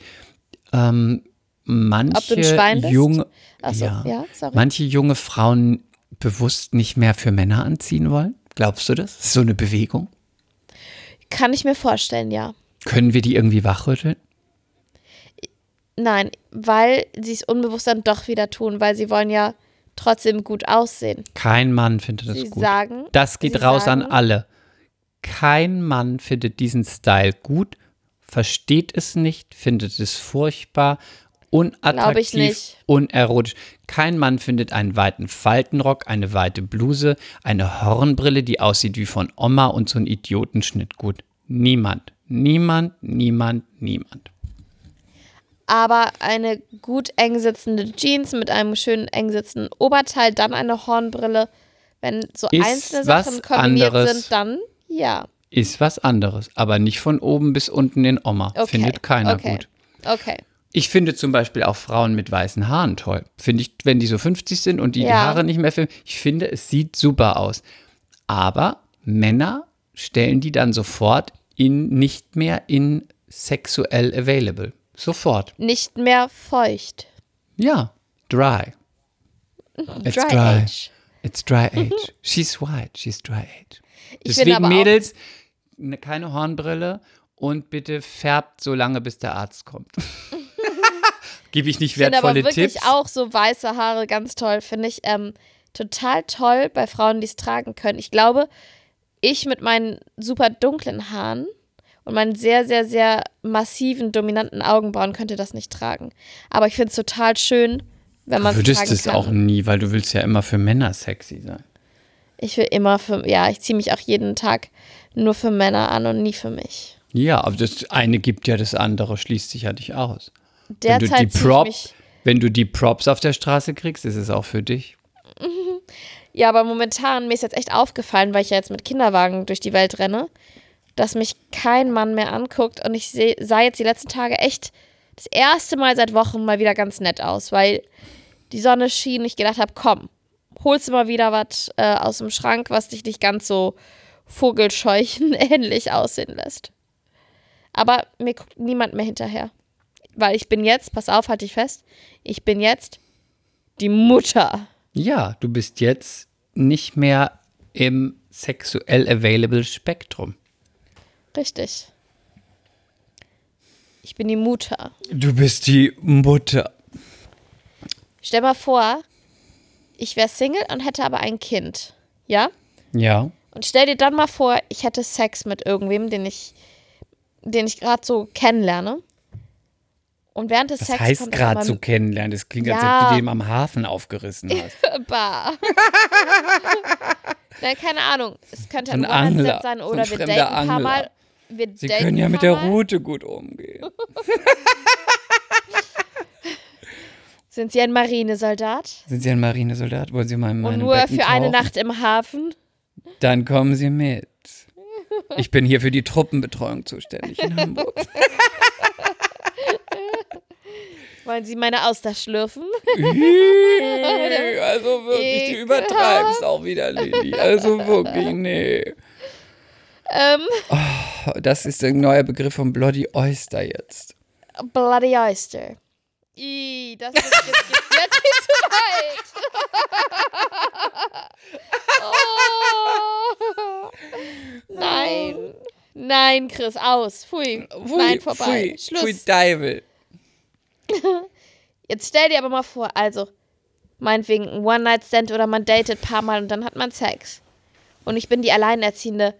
ähm, manche junge, so, ja, ja, manche junge Frauen bewusst nicht mehr für Männer anziehen wollen? Glaubst du das? Ist so eine Bewegung? ja, kann ich mir vorstellen, ja. Können wir die irgendwie wachrütteln? Nein, weil sie es unbewusst dann doch wieder tun, weil sie wollen ja trotzdem gut aussehen. Kein Mann findet das Sie gut. sagen, das geht sie raus an sagen- alle. Kein Mann findet diesen Style gut, versteht es nicht, findet es furchtbar, unattraktiv, unerotisch. Kein Mann findet einen weiten Faltenrock, eine weite Bluse, eine Hornbrille, die aussieht wie von Oma und so einen Idiotenschnitt gut. Niemand, niemand, niemand, niemand. Aber eine gut eng sitzende Jeans mit einem schönen eng sitzenden Oberteil, dann eine Hornbrille. Wenn so Ist einzelne Sachen kombiniert anderes. sind, dann ja. Ist was anderes, aber nicht von oben bis unten in Oma. Okay. Findet keiner okay. gut. Okay. Ich finde zum Beispiel auch Frauen mit weißen Haaren toll. Finde ich, wenn die so 50 sind und die, die Ja. Haare nicht mehr filmen, ich finde, es sieht super aus. Aber Männer stellen die dann sofort in nicht mehr in sexuell available. Sofort. Nicht mehr feucht. Ja, dry. *laughs* It's Dry dry. age. It's dry age. She's white, she's dry age. Ich Deswegen, Mädels, ne, keine Hornbrille und bitte färbt so lange, bis der Arzt kommt. *laughs* Gebe ich nicht Ich finde aber wertvolle wirklich Tipps? auch so weiße Haare ganz toll. Finde ich ähm, total toll bei Frauen, die es tragen können. Ich glaube, ich mit meinen super dunklen Haaren und meinen sehr, sehr, sehr massiven, dominanten Augenbrauen könnte das nicht tragen. Aber ich finde es total schön, wenn man Du es würdest tragen es kann. auch nie, weil du willst ja immer für Männer sexy sein. Ich will immer für, ja, ich ziehe mich auch jeden Tag nur für Männer an und nie für mich. Ja, aber das eine gibt ja das andere, schließt sich ja nicht aus. Wenn du, die Derzeit Prop, mich, wenn du die Props auf der Straße kriegst, ist es auch für dich. *laughs* ja, aber momentan, mir ist jetzt echt aufgefallen, weil ich ja jetzt mit Kinderwagen durch die Welt renne, dass mich kein Mann mehr anguckt und ich seh, sah jetzt die letzten Tage echt das erste Mal seit Wochen mal wieder ganz nett aus, weil die Sonne schien ich gedacht habe, komm, holst du mal wieder was äh, aus dem Schrank, was dich nicht ganz so Vogelscheuchen *laughs* ähnlich aussehen lässt. Aber mir guckt niemand mehr hinterher. Weil ich bin jetzt, pass auf, halte ich fest, ich bin jetzt die Mutter. Ja, du bist jetzt nicht mehr im sexuell available Spektrum. Richtig. Ich bin die Mutter. Du bist die Mutter. Stell mal vor, ich wäre Single und hätte aber ein Kind. Ja? Ja. Und stell dir dann mal vor, ich hätte Sex mit irgendwem, den ich, den ich gerade so kennenlerne. Und während des Das Sex heißt gerade so kennenlernen. Das klingt, als Ja. ob du den am Hafen aufgerissen *laughs* hast. Bah. *laughs* Nein, keine Ahnung. Es könnte ein ein Angler, sein so ein oder wir daten ein paar. Mal. Wir Sie können ja mit der. Route gut umgehen. *laughs* Sind Sie ein Marinesoldat? Sind Sie ein Marinesoldat? Wollen Sie mal in Und meinem nur Becken für eine tauchen? Nacht im Hafen? Dann kommen Sie mit. Ich bin hier für die Truppenbetreuung zuständig in Hamburg. *laughs* Wollen Sie meine Auster schlürfen? also *laughs* wirklich, du übertreibst auch wieder, Lilly. Also wirklich, nee. Ähm, Das ist ein neuer Begriff von Bloody Oyster jetzt. Bloody Oyster. Ih, das ist jetzt, jetzt viel zu weit. *laughs* oh. Nein. Nein, Chris, aus. Pfui. Nein, vorbei. Pfui, Schluss. Pfui. *laughs* Jetzt stell dir aber mal vor, also, meinetwegen ein One-Night-Stand oder man datet ein paar Mal und dann hat man Sex. Und ich bin die Alleinerziehende.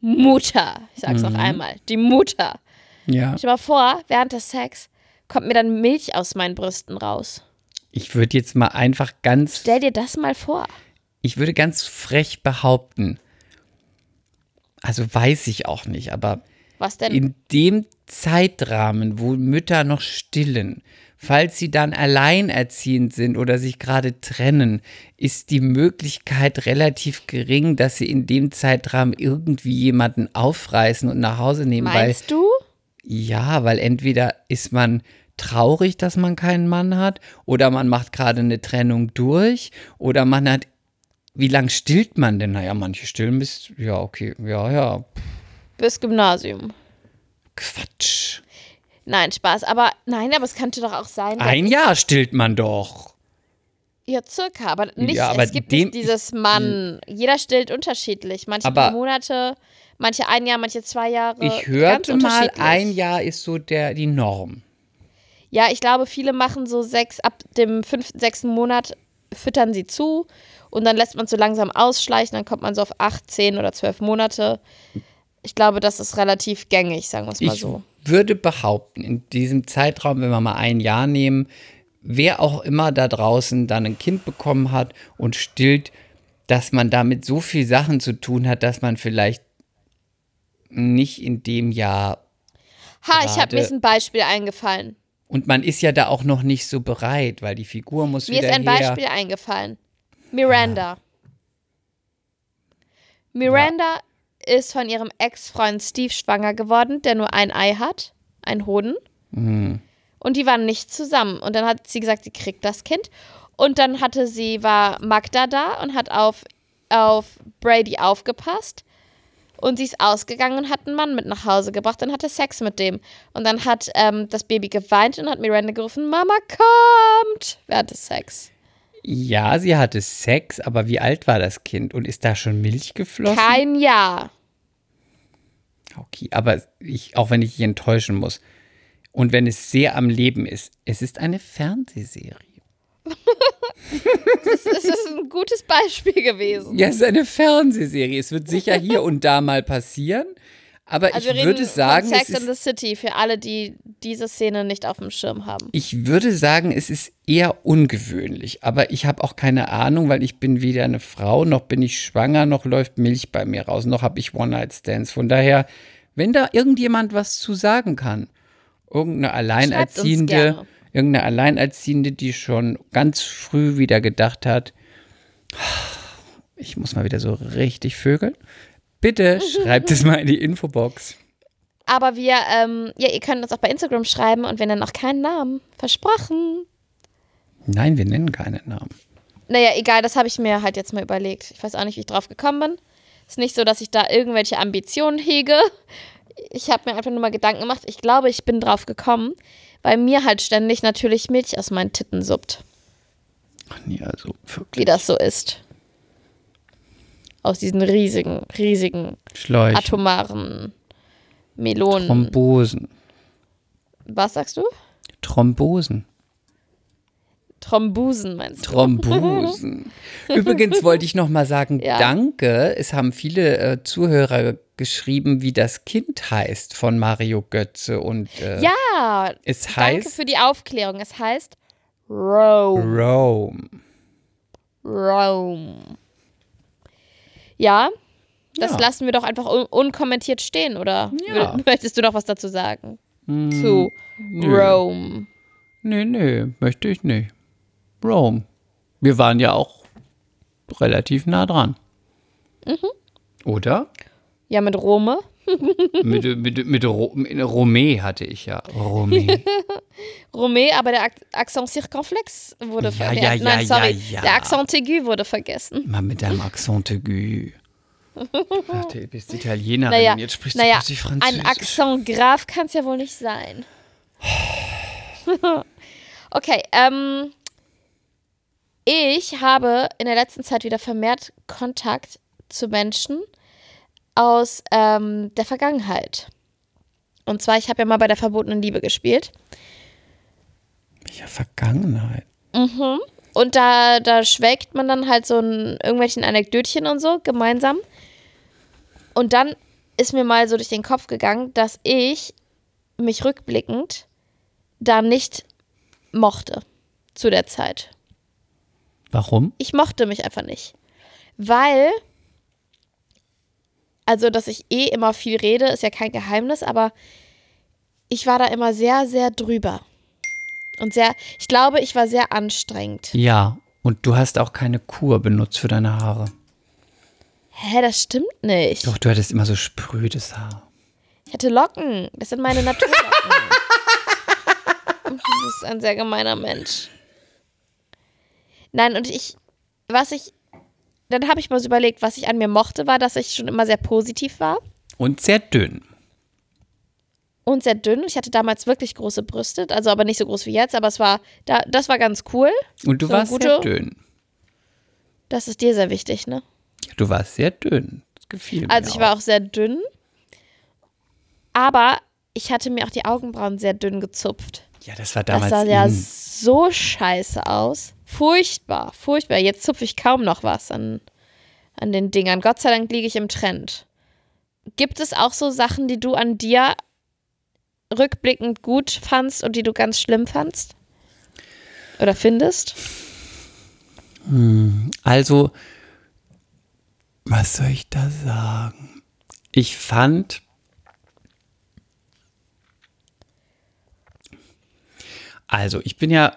Mutter. Ich sag's Mhm. noch einmal. Die Mutter. Ja. Stell dir mal vor, während des Sex kommt mir dann Milch aus meinen Brüsten raus. Ich würde jetzt mal einfach ganz, Stell dir das mal vor. ich würde ganz frech behaupten, also weiß ich auch nicht, aber Was denn? in dem Zeitrahmen, wo Mütter noch stillen, falls sie dann alleinerziehend sind oder sich gerade trennen, ist die Möglichkeit relativ gering, dass sie in dem Zeitrahmen irgendwie jemanden aufreißen und nach Hause nehmen, weil Meinst du? ja, weil entweder ist man traurig, dass man keinen Mann hat, oder man macht gerade eine Trennung durch, oder man hat. Wie lang stillt man denn? Naja, manche stillen bis. Ja, okay, ja, ja. Bis Gymnasium. Quatsch. Nein, Spaß. Aber nein, aber es könnte doch auch sein, Ein Jahr stillt man doch. Ja, circa, aber nicht, Ja, aber es gibt nicht dieses Mann. Jeder stillt unterschiedlich. Manche Monate, manche ein Jahr, manche zwei Jahre. Ich hörte mal, ein Jahr ist so der, die Norm. Ja, ich glaube, viele machen so sechs, ab dem fünften, sechsten Monat füttern sie zu und dann lässt man so langsam ausschleichen, dann kommt man so auf acht, zehn oder zwölf Monate. Ich glaube, das ist relativ gängig, sagen wir es mal Ich so. würde behaupten, in diesem Zeitraum, wenn wir mal ein Jahr nehmen, wer auch immer da draußen dann ein Kind bekommen hat und stillt, dass man damit so viel Sachen zu tun hat, dass man vielleicht nicht in dem Jahr Ha, ich habe mir ein Beispiel eingefallen. und man ist ja da auch noch nicht so bereit, weil die Figur muss Mir wieder ist ein her. Beispiel eingefallen. Miranda. Miranda ist von ihrem Ex-Freund Steve schwanger geworden, der nur ein Ei hat, ein Hoden. Mhm. Und die waren nicht zusammen. Und dann hat sie gesagt, sie kriegt das Kind. Und dann hatte sie, war Magda da und hat auf, auf Brady aufgepasst. Und sie ist ausgegangen und hat einen Mann mit nach Hause gebracht und hatte Sex mit dem. Und dann hat ähm, das Baby geweint und hat Miranda gerufen, Mama kommt, während des Sex. Ja, sie hatte Sex, aber wie alt war das Kind und ist da schon Milch geflossen? Kein Jahr. Okay, aber ich, auch wenn ich dich enttäuschen muss und wenn es sehr am Leben ist, es ist eine Fernsehserie. *laughs* Es ist ein gutes Beispiel gewesen. Ja, es ist eine Fernsehserie. Es wird sicher hier *laughs* und da mal passieren, aber Also ich wir würde reden sagen, Sex in ist, the City für alle, die diese Szene nicht auf dem Schirm haben. ich würde sagen, es ist eher ungewöhnlich, aber ich habe auch keine Ahnung, weil ich bin weder eine Frau, noch bin ich schwanger, noch läuft Milch bei mir raus, noch habe ich One-Night-Stands. Von daher, wenn da irgendjemand was zu sagen kann, irgendeine Alleinerziehende, irgendeine Alleinerziehende, die schon ganz früh wieder gedacht hat, ich muss mal wieder so richtig vögeln. Bitte schreibt es mal in die Infobox. Aber wir, ähm, ja, ihr könnt uns auch bei Instagram schreiben und wir nennen auch keinen Namen. Versprochen. Nein, wir nennen keinen Namen. Naja, egal, das habe ich mir halt jetzt mal überlegt. Ich weiß auch nicht, wie ich drauf gekommen bin. Ist nicht so, dass ich da irgendwelche Ambitionen hege. Ich habe mir einfach nur mal Gedanken gemacht. Ich glaube, ich bin drauf gekommen, weil mir halt ständig natürlich Milch aus meinen Titten suppt, Ach nee, also wie wirklich. das so ist. Aus diesen riesigen, riesigen, Schläuche, atomaren Melonen. Thrombosen. Was sagst du? Thrombosen. Thrombusen meinst du? Thrombosen. *laughs* Übrigens wollte ich noch mal sagen, Ja. danke. Es haben viele äh, Zuhörer geschrieben, wie das Kind heißt von Mario Götze und äh, Ja, es danke heißt für die Aufklärung. Es heißt Rome. Rome. Rome. Ja, das Ja. lassen wir doch einfach un unkommentiert stehen, oder? Ja. Möchtest du noch was dazu sagen? Hm, Zu nö. Rome. Nee, nee, möchte ich nicht. Rome. Wir waren ja auch relativ nah dran. Mhm. Oder? Ja, mit Rome. Mit, mit, mit, Ro mit Romé hatte ich ja. Romé. *laughs* Rome, aber der Ak Accent circonflex wurde Ja, vergessen. ja, ja, Nein, sorry. ja, ja. Der Accent aigu wurde vergessen. Mal mit deinem Accent aigu. Dachte, du bist Italienerin Naja, und jetzt sprichst naja du plötzlich Französisch. ein Accent grave kann es ja wohl nicht sein. *sighs* okay, ähm, ich habe in der letzten Zeit wieder vermehrt Kontakt zu Menschen aus ähm, der Vergangenheit. Und zwar, ich habe ja mal bei der verbotenen Liebe gespielt. Ja, Vergangenheit. Und da, da schwelgt man dann halt so in irgendwelchen Anekdötchen und so gemeinsam. Und dann ist mir mal so durch den Kopf gegangen, dass ich mich rückblickend da nicht mochte zu der Zeit. Warum? Ich mochte mich einfach nicht. Weil, also, dass ich eh immer viel rede, ist ja kein Geheimnis, aber ich war da immer sehr, sehr drüber. Und sehr, ich glaube, ich war sehr anstrengend. Ja, und du hast auch keine Kur benutzt für deine Haare. Hä, das stimmt nicht. Doch, du hattest immer so sprödes Haar. Ich hatte Locken. Das sind meine Naturlocken. *laughs* du bist ein sehr gemeiner Mensch. Nein, und ich, was ich, dann habe ich mal so überlegt, was ich an mir mochte, war, dass ich schon immer sehr positiv war Und sehr dünn. und sehr dünn. Ich hatte damals wirklich große Brüste, also aber nicht so groß wie jetzt, aber es war, da, das war ganz cool. Und du So warst gute- sehr dünn. Das ist dir sehr wichtig, ne? Ja, du warst sehr dünn. Das gefiel mir. Also ich war auch sehr dünn, aber ich hatte mir auch die Augenbrauen sehr dünn gezupft. Ja, das war Das damals. sah ja in. so scheiße aus. Furchtbar, furchtbar. Jetzt zupfe ich kaum noch was an, an den Dingern. Gott sei Dank liege ich im Trend. Gibt es auch so Sachen, die du an dir rückblickend gut fandst und die du ganz schlimm fandst? Oder findest? Also, was soll ich da sagen? Ich fand. Also, ich bin ja,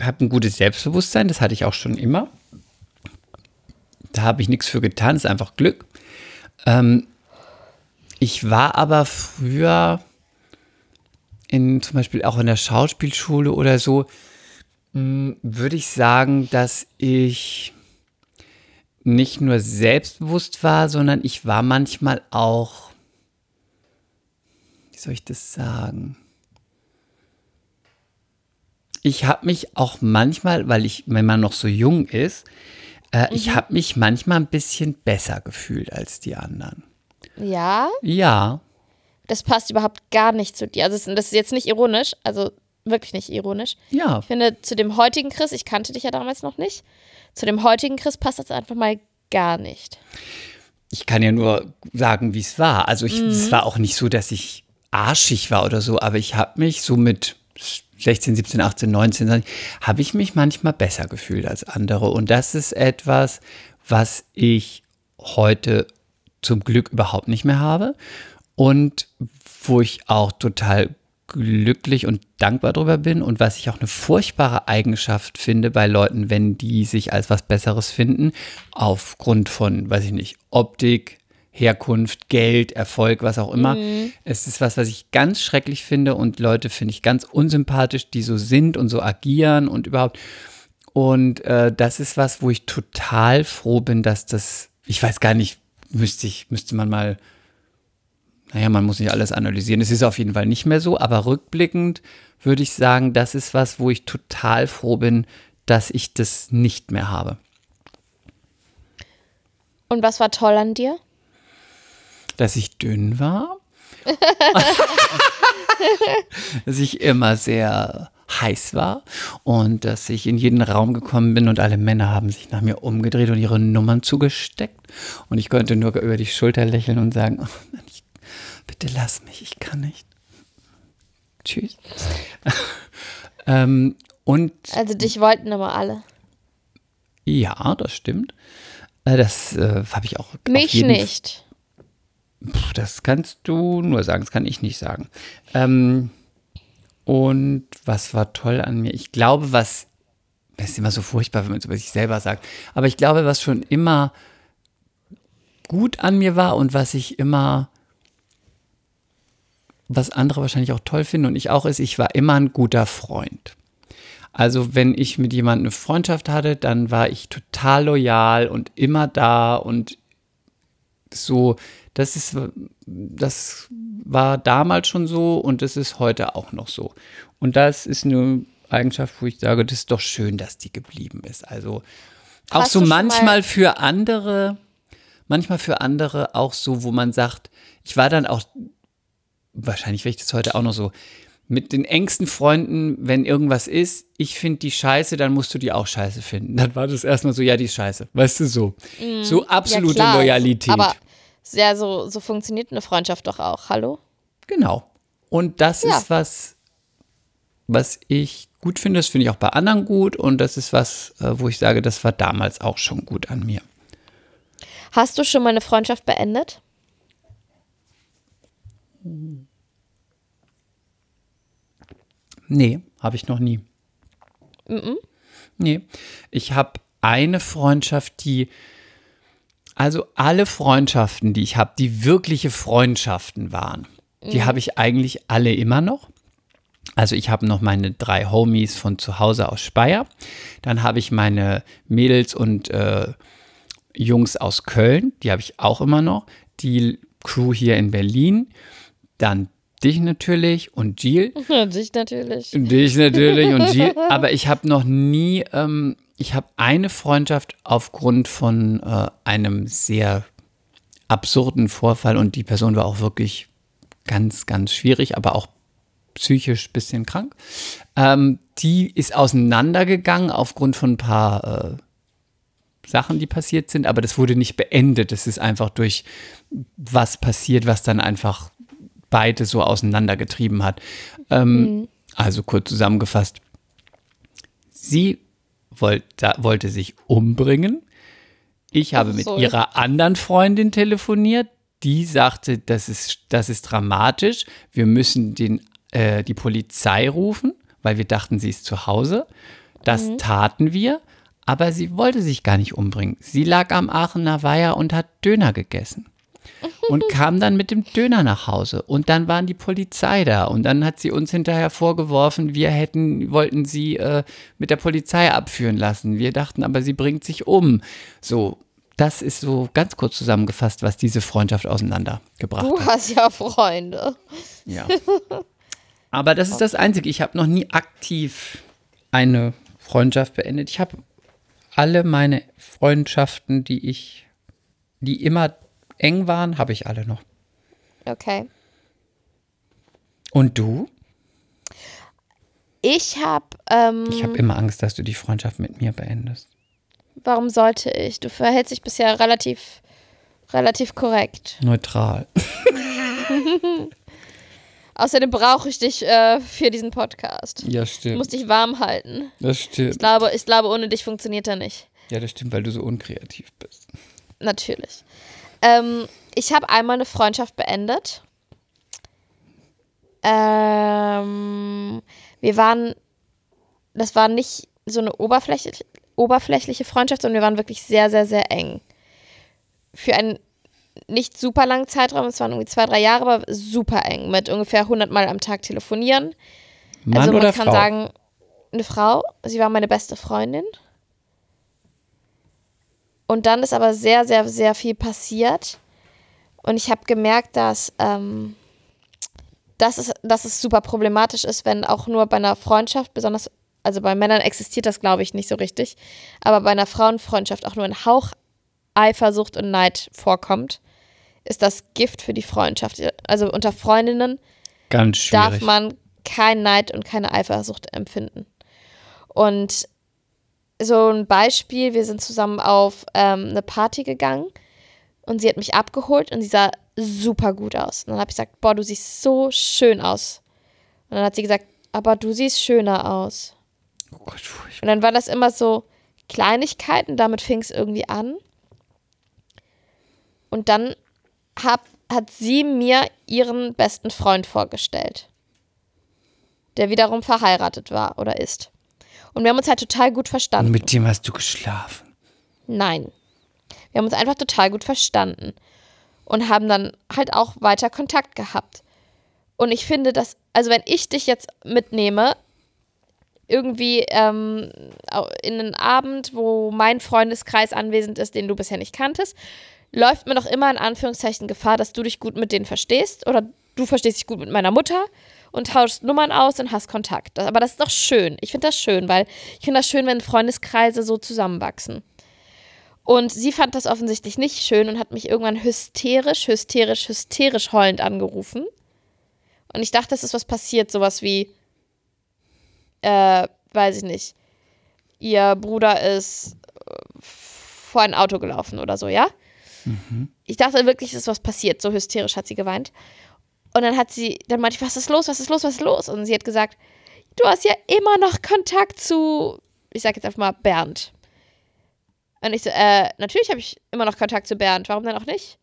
habe ein gutes Selbstbewusstsein, das hatte ich auch schon immer. Da habe ich nichts für getan, ist einfach Glück. Ähm, ich war aber früher in zum Beispiel auch in der Schauspielschule oder so, würde ich sagen, dass ich nicht nur selbstbewusst war, sondern ich war manchmal auch, wie soll ich das sagen? Ich habe mich auch manchmal, weil ich, wenn man noch so jung ist, äh, ich habe mich manchmal ein bisschen besser gefühlt als die anderen. Ja, Ja, das passt überhaupt gar nicht zu dir. Also das ist jetzt nicht ironisch, also wirklich nicht ironisch. ja, Ich finde, zu dem heutigen Chris, ich kannte dich ja damals noch nicht, zu dem heutigen Chris passt das einfach mal gar nicht. ich kann ja nur sagen, wie es war. Also ich, es war auch nicht so, dass ich arschig war oder so, aber ich habe mich so mit 16, 17, 18, 19, 20, habe ich mich manchmal besser gefühlt als andere. Und das ist etwas, was ich heute zum Glück überhaupt nicht mehr habe und wo ich auch total glücklich und dankbar drüber bin und was ich auch eine furchtbare Eigenschaft finde bei Leuten, wenn die sich als was Besseres finden, aufgrund von, weiß ich nicht, Optik, Herkunft, Geld, Erfolg, was auch immer. Es ist was, was ich ganz schrecklich finde und Leute finde ich ganz unsympathisch, die so sind und so agieren und überhaupt. Und äh, das ist was, wo ich total froh bin, dass das, ich weiß gar nicht, müsste ich, müsste man mal naja, man muss nicht alles analysieren. Es ist auf jeden Fall nicht mehr so, aber rückblickend würde ich sagen, das ist was, wo ich total froh bin, dass ich das nicht mehr habe. Und was war toll an dir? Dass ich dünn war. *laughs* dass ich immer sehr heiß war und dass ich in jeden Raum gekommen bin und alle Männer haben sich nach mir umgedreht und ihre Nummern zugesteckt. Und ich konnte nur über die Schulter lächeln und sagen, oh, ich, bitte lass mich, ich kann nicht. Tschüss. *laughs* ähm, und Also dich wollten immer alle. ja, das stimmt. Äh, Das äh, habe ich auch. Mich nicht. Puh, Das kannst du nur sagen, das kann ich nicht sagen. Ähm, und was war toll an mir? Ich glaube, was, das ist immer so furchtbar, wenn man es über sich selber sagt, aber ich glaube, was schon immer gut an mir war und was ich immer, was andere wahrscheinlich auch toll finden und ich auch ist, ich war immer ein guter Freund. Also wenn ich mit jemandem eine Freundschaft hatte, dann war ich total loyal und immer da und so, das ist, das war damals schon so und das ist heute auch noch so. Und das ist eine Eigenschaft, wo ich sage, das ist doch schön, dass die geblieben ist. Also auch Hast so manchmal für andere, manchmal für andere auch so, wo man sagt, ich war dann auch, wahrscheinlich wäre ich das heute auch noch so, mit den engsten Freunden, wenn irgendwas ist, ich finde die scheiße, dann musst du die auch scheiße finden. Dann war das erstmal so, ja, die ist scheiße. Weißt du, so. So absolute. Ja. Loyalität. Aber Ja, so, so funktioniert eine Freundschaft doch auch. Hallo? Genau. Und das Ja. ist was, was ich gut finde. Das finde ich auch bei anderen gut. Und das ist was, äh, wo ich sage, das war damals auch schon gut an mir. Hast du schon mal eine Freundschaft beendet? Nee, habe ich noch nie. Nee, ich habe eine Freundschaft, die, also alle Freundschaften, die ich habe, die wirkliche Freundschaften waren, die habe ich eigentlich alle immer noch. Also ich habe noch meine drei Homies von zu Hause aus Speyer. Dann habe ich meine Mädels und äh, Jungs aus Köln, die habe ich auch immer noch. Die Crew hier in Berlin. Dann dich natürlich und Jill. *laughs* Dich natürlich. Dich natürlich und Jill. *laughs* Aber ich habe noch nie, ähm, ich habe eine Freundschaft aufgrund von äh, einem sehr absurden Vorfall und die Person war auch wirklich ganz, ganz schwierig, aber auch psychisch ein bisschen krank. Ähm, die ist auseinandergegangen aufgrund von ein paar äh, Sachen, die passiert sind, aber das wurde nicht beendet. Es ist einfach durch was passiert, was dann einfach beide so auseinandergetrieben hat. Ähm, Also kurz zusammengefasst, sie wollt, da, wollte sich umbringen. Ich habe mit ihrer anderen Freundin telefoniert. Die sagte, das ist, das ist dramatisch. Wir müssen den, äh, die Polizei rufen, weil wir dachten, sie ist zu Hause. Das taten wir, aber sie wollte sich gar nicht umbringen. Sie lag am Aachener Weiher und hat Döner gegessen und kam dann mit dem Döner nach Hause. Und dann waren die Polizei da. Und dann hat sie uns hinterher vorgeworfen, wir hätten, wollten sie äh, mit der Polizei abführen lassen. Wir dachten aber, sie bringt sich um. So, das ist so ganz kurz zusammengefasst, was diese Freundschaft auseinandergebracht Du hat. hast ja Freunde. Ja. Aber das ist das Einzige. Ich habe noch nie aktiv eine Freundschaft beendet. Ich habe alle meine Freundschaften, die ich, die immer eng waren, habe ich alle noch. Okay. Und du? Ich habe, ähm, Ich habe immer Angst, dass du die Freundschaft mit mir beendest. warum sollte ich? Du verhältst dich bisher relativ, relativ korrekt. Neutral. *laughs* Außerdem brauche ich dich äh, für diesen Podcast. Ja, Ich muss stimmt. dich warm halten. Das Ich stimmt. glaube, ich glaube, ohne dich funktioniert er nicht. Ja, das stimmt, weil du so unkreativ bist. Natürlich. Ähm, ich habe einmal eine Freundschaft beendet. Ähm, wir waren, das war nicht so eine oberflächliche, oberflächliche Freundschaft, sondern wir waren wirklich sehr, sehr, sehr eng. Für einen nicht super langen Zeitraum, es waren irgendwie zwei, drei Jahre, aber super eng, mit ungefähr 100 Mal am Tag telefonieren. Mann also man oder kann Frau? sagen, eine Frau, sie war meine beste Freundin. Und dann ist aber sehr, sehr, sehr viel passiert. Und ich habe gemerkt, dass, ähm, dass, es, dass es super problematisch ist, wenn auch nur bei einer Freundschaft, besonders, also bei Männern existiert das, glaube ich, nicht so richtig, aber bei einer Frauenfreundschaft auch nur ein Hauch Eifersucht und Neid vorkommt, ist das Gift für die Freundschaft. Also unter Freundinnen darf man kein Neid und keine Eifersucht empfinden. Und so ein Beispiel, wir sind zusammen auf ähm, eine Party gegangen und sie hat mich abgeholt und sie sah super gut aus. Und dann habe ich gesagt, boah, du siehst so schön aus. Und dann hat sie gesagt, aber du siehst schöner aus. oh Gott. Und dann war das immer so Kleinigkeiten, damit fing es irgendwie an. Und dann hab, hat sie mir ihren besten Freund vorgestellt, der wiederum verheiratet war oder ist. Und wir haben uns halt total gut Und verstanden. mit dem hast du geschlafen. Nein. Wir haben uns einfach total gut verstanden und haben dann halt auch weiter Kontakt gehabt. Und ich finde, dass, also wenn ich dich jetzt mitnehme, irgendwie ähm, in einen Abend, wo mein Freundeskreis anwesend ist, den du bisher nicht kanntest, läuft mir doch immer in Anführungszeichen Gefahr, dass du dich gut mit denen verstehst oder du verstehst dich gut mit meiner Mutter und tauschst Nummern aus und hast Kontakt. Aber das ist doch schön. Ich finde das schön, weil ich finde das schön, wenn Freundeskreise so zusammenwachsen. Und sie fand das offensichtlich nicht schön und hat mich irgendwann hysterisch, hysterisch, hysterisch heulend angerufen. Und ich dachte, es ist was passiert, sowas wie, äh, weiß ich nicht, ihr Bruder ist äh, vor ein Auto gelaufen oder so, ja? Ich dachte wirklich, es ist was passiert. So hysterisch hat sie geweint. Und dann hat sie, dann meinte ich, was ist los, was ist los, was ist los? Und sie hat gesagt, du hast ja immer noch Kontakt zu, ich sag jetzt einfach mal Bernd. Und ich so, äh, natürlich habe ich immer noch Kontakt zu Bernd, warum denn auch nicht?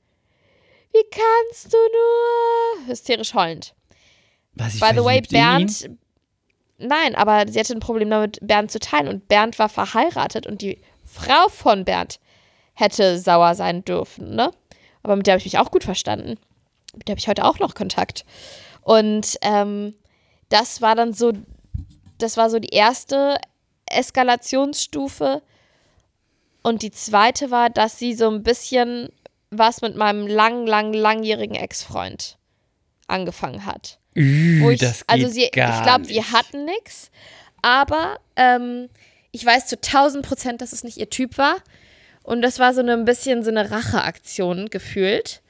Wie kannst du nur? Hysterisch heulend. Was ich By the way? Bernd. Nein, aber sie hatte ein Problem damit, Bernd zu teilen. Und Bernd war verheiratet und die Frau von Bernd hätte sauer sein dürfen, ne? Aber mit der habe ich mich auch gut verstanden. Mit der habe ich heute auch noch Kontakt. Und ähm, das war dann so, das war so die erste Eskalationsstufe. Und die zweite war, dass sie so ein bisschen was mit meinem lang, lang, langjährigen Ex-Freund angefangen hat Ü, wo ich, das geht also sie, gar ich glaube, sie hatten nichts, aber ähm, ich weiß zu 1000 Prozent, dass es nicht ihr Typ war. Und das war so eine, ein bisschen so eine Racheaktion gefühlt.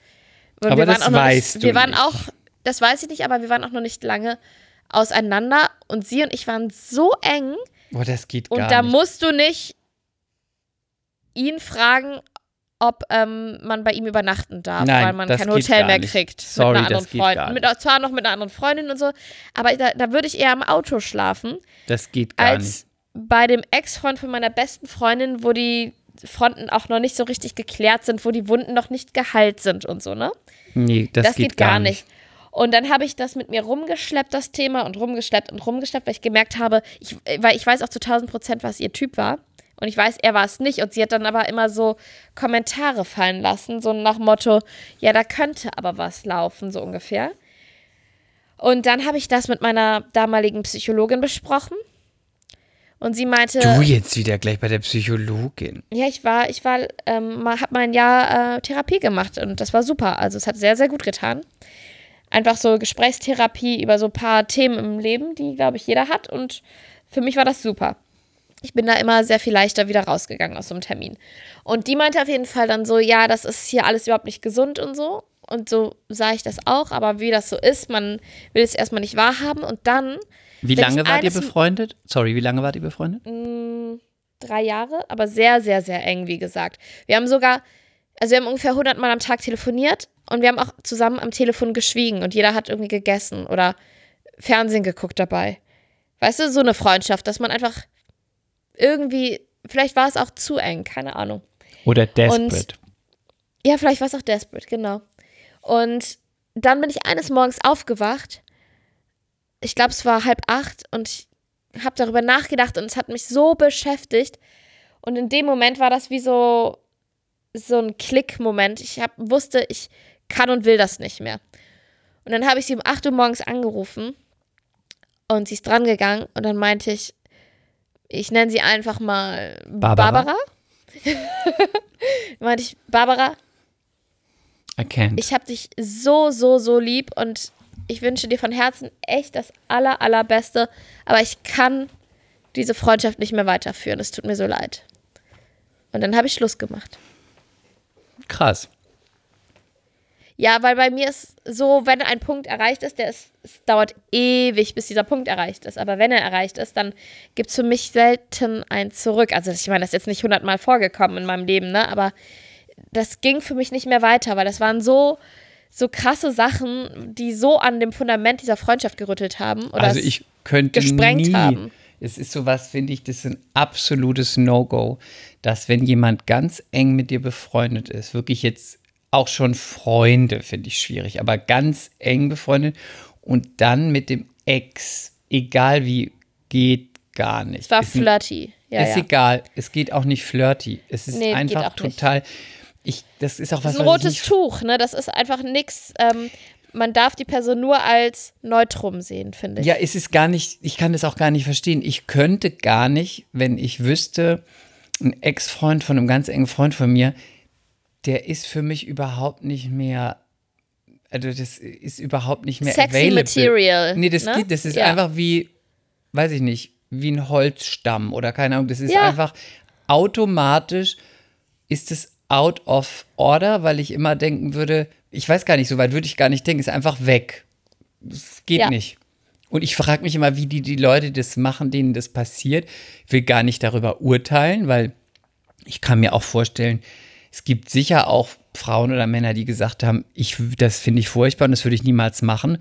Und Aber wir waren das weißt nicht, du Wir waren nicht. auch, das weiß ich nicht, aber wir waren auch noch nicht lange auseinander. Und sie und ich waren so eng. Boah, das geht Und gar da nicht. musst du nicht ihn fragen, ob ähm, man bei ihm übernachten darf, Nein, weil man kein Hotel mehr nicht. kriegt Sorry, mit einer das anderen geht Freundin. gar Mit, zwar noch mit einer anderen Freundin und so, aber da, da würde ich eher im Auto schlafen, Das geht gar als bei dem Ex-Freund von meiner besten Freundin, wo die Fronten auch noch nicht so richtig geklärt sind, wo die Wunden noch nicht geheilt sind und so, ne? Nicht. Nee, das, Das, geht, gar nicht. Und dann habe ich das mit mir rumgeschleppt, das Thema, und rumgeschleppt und rumgeschleppt, weil ich gemerkt habe, ich, weil ich weiß auch zu 1000 Prozent, was ihr Typ war. Und ich weiß, er war es nicht. Und sie hat dann aber immer so Kommentare fallen lassen, so nach Motto, ja, da könnte aber was laufen, so ungefähr. Und dann habe ich das mit meiner damaligen Psychologin besprochen. Und sie meinte, Du jetzt wieder gleich bei der Psychologin. ja, ich war, ich war, ähm, hab mal ein Jahr äh, Therapie gemacht und das war super. Also es hat sehr, sehr gut getan. Einfach so Gesprächstherapie über so ein paar Themen im Leben, die, glaube ich, jeder hat. Und für mich war das super. Ich bin da immer sehr viel leichter wieder rausgegangen aus so einem Termin. Und die meinte auf jeden Fall dann so, ja, das ist hier alles überhaupt nicht gesund und so. Und so sah ich das auch. Aber wie das so ist, man will es erstmal nicht wahrhaben. Und dann Wie Wenn lange wart ihr befreundet? Sorry, wie lange wart ihr befreundet? drei Jahre, aber sehr, sehr, sehr eng, wie gesagt. Wir haben sogar, also wir haben ungefähr 100 Mal am Tag telefoniert und wir haben auch zusammen am Telefon geschwiegen und jeder hat irgendwie gegessen oder Fernsehen geguckt dabei. Weißt du, so eine Freundschaft, dass man einfach irgendwie, vielleicht war es auch zu eng, keine Ahnung. Oder Desperate? Ja, vielleicht war es auch desperate, genau. Und dann bin ich eines Morgens aufgewacht. Ich glaube, es war halb acht und ich habe darüber nachgedacht und es hat mich so beschäftigt. Und in dem Moment war das wie so, so ein Klick-Moment. Ich hab, wusste, ich kann und will das nicht mehr. Und dann habe ich sie um 8 Uhr morgens angerufen und sie ist dran gegangen und dann meinte ich, ich nenne sie einfach mal Barbara? Barbara. *laughs* meinte ich, Barbara, Erkennt. ich habe dich so, so, so lieb und ich wünsche dir von Herzen echt das aller, allerbeste, aber ich kann diese Freundschaft nicht mehr weiterführen. Es tut mir so leid. Und dann habe ich Schluss gemacht. Krass. Ja, weil bei mir ist so, wenn ein Punkt erreicht ist, der ist, es dauert ewig, bis dieser Punkt erreicht ist. Aber wenn er erreicht ist, dann gibt es für mich selten ein Zurück. Also ich meine, das ist jetzt nicht hundertmal vorgekommen in meinem Leben, ne? Aber das ging für mich nicht mehr weiter, weil das waren so, so krasse Sachen, die so an dem Fundament dieser Freundschaft gerüttelt haben. Oder also ich könnte gesprengt nie, haben. Es ist sowas, finde ich, das ist ein absolutes No-Go, dass wenn jemand ganz eng mit dir befreundet ist, wirklich jetzt auch schon Freunde, finde ich schwierig, aber ganz eng befreundet und dann mit dem Ex, egal wie, geht gar nicht. es war Ist flirty. Ja, ist ja. egal, es geht auch nicht flirty. Es ist Nee, einfach auch nicht. Ich, das ist auch was, Das ist ein rotes Tuch, ne? Das ist einfach nix. Ähm, man darf die Person nur als Neutrum sehen, finde ich. Ja, es ist gar nicht, ich kann das auch gar nicht verstehen. Ich könnte gar nicht, wenn ich wüsste, ein Ex-Freund von einem ganz engen Freund von mir, der ist für mich überhaupt nicht mehr, also das ist überhaupt nicht mehr Sexy available. Material, Nee, das ne? geht, das ist Ja. einfach wie, weiß ich nicht, wie ein Holzstamm oder keine Ahnung. Das ist Ja. einfach automatisch ist es out of order, weil ich immer denken würde, ich weiß gar nicht, so weit würde ich gar nicht denken, ist einfach weg. Es geht Ja. nicht. Und ich frage mich immer, wie die, die Leute das machen, denen das passiert. Ich will gar nicht darüber urteilen, weil ich kann mir auch vorstellen, es gibt sicher auch Frauen oder Männer, die gesagt haben, ich, das finde ich furchtbar und das würde ich niemals machen.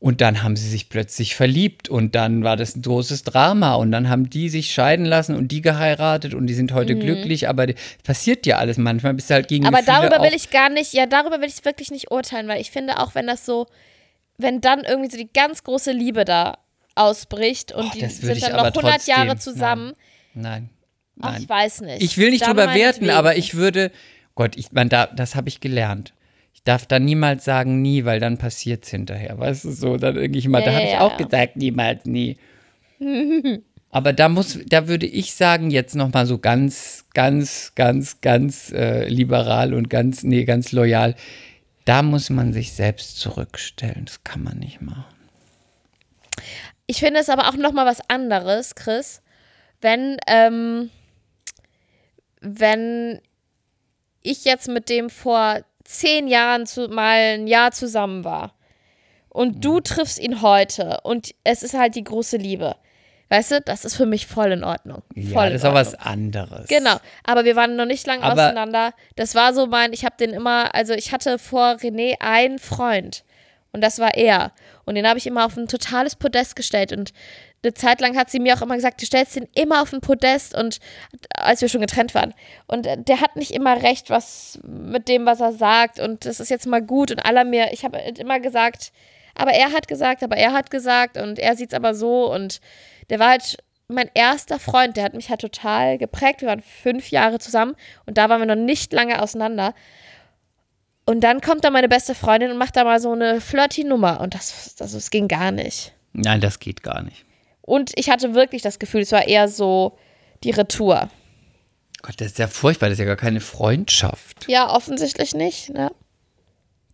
Und dann haben sie sich plötzlich verliebt und dann war das ein großes Drama und dann haben die sich scheiden lassen und die geheiratet und die sind heute glücklich, aber passiert ja alles. Manchmal bist du halt gegen Mhm. Aber Gefühle darüber will ich gar nicht, ja, darüber will ich wirklich nicht urteilen, weil ich finde auch, wenn das so, wenn dann irgendwie so die ganz große Liebe da ausbricht und Oh, die sind dann noch 100 trotzdem- Jahre zusammen, Nein, ach, nein. ich weiß nicht. Ich will nicht Dann drüber werten, aber ich würde, Gott, ich, man da, das habe ich gelernt. Ich darf da niemals sagen nie, weil dann passiert es hinterher. Weißt du, so, dann ich immer, Ja, da habe ja, ich auch gesagt, niemals nie. aber da muss, da würde ich sagen, jetzt nochmal so ganz, ganz, ganz, ganz äh, liberal und ganz, nee, ganz loyal. Da muss man sich selbst zurückstellen. Das kann man nicht machen. Ich finde es aber auch noch mal was anderes, Chris, wenn, ähm, wenn ich jetzt mit dem vor zehn Jahren zu, mal ein Jahr zusammen war und du triffst ihn heute und es ist halt die große Liebe. Weißt du, das ist für mich voll in Ordnung. Voll Ja, das ist auch was anderes. Genau, aber wir waren noch nicht lange auseinander. Das war so mein, ich habe den immer, also ich hatte vor René einen Freund und das war er. Und den habe ich immer auf ein totales Podest gestellt und eine Zeit lang hat sie mir auch immer gesagt, du stellst den immer auf ein Podest und als wir schon getrennt waren. Und äh, der hat nicht immer recht, was mit dem, was er sagt und das ist jetzt mal gut und aller mir, ich habe immer gesagt, aber er hat gesagt, aber er hat gesagt und er sieht es aber so und der war halt mein erster Freund, der hat mich halt total geprägt. Wir waren fünf Jahre zusammen und da waren wir noch nicht lange auseinander. Und dann kommt da meine beste Freundin und macht da mal so eine Flirty-Nummer und das, das, das ging gar nicht. Nein, das geht gar nicht. Und ich hatte wirklich das Gefühl, es war eher so die Retour. Gott, das ist ja furchtbar, das ist ja gar keine Freundschaft. Ja, offensichtlich nicht. Ne?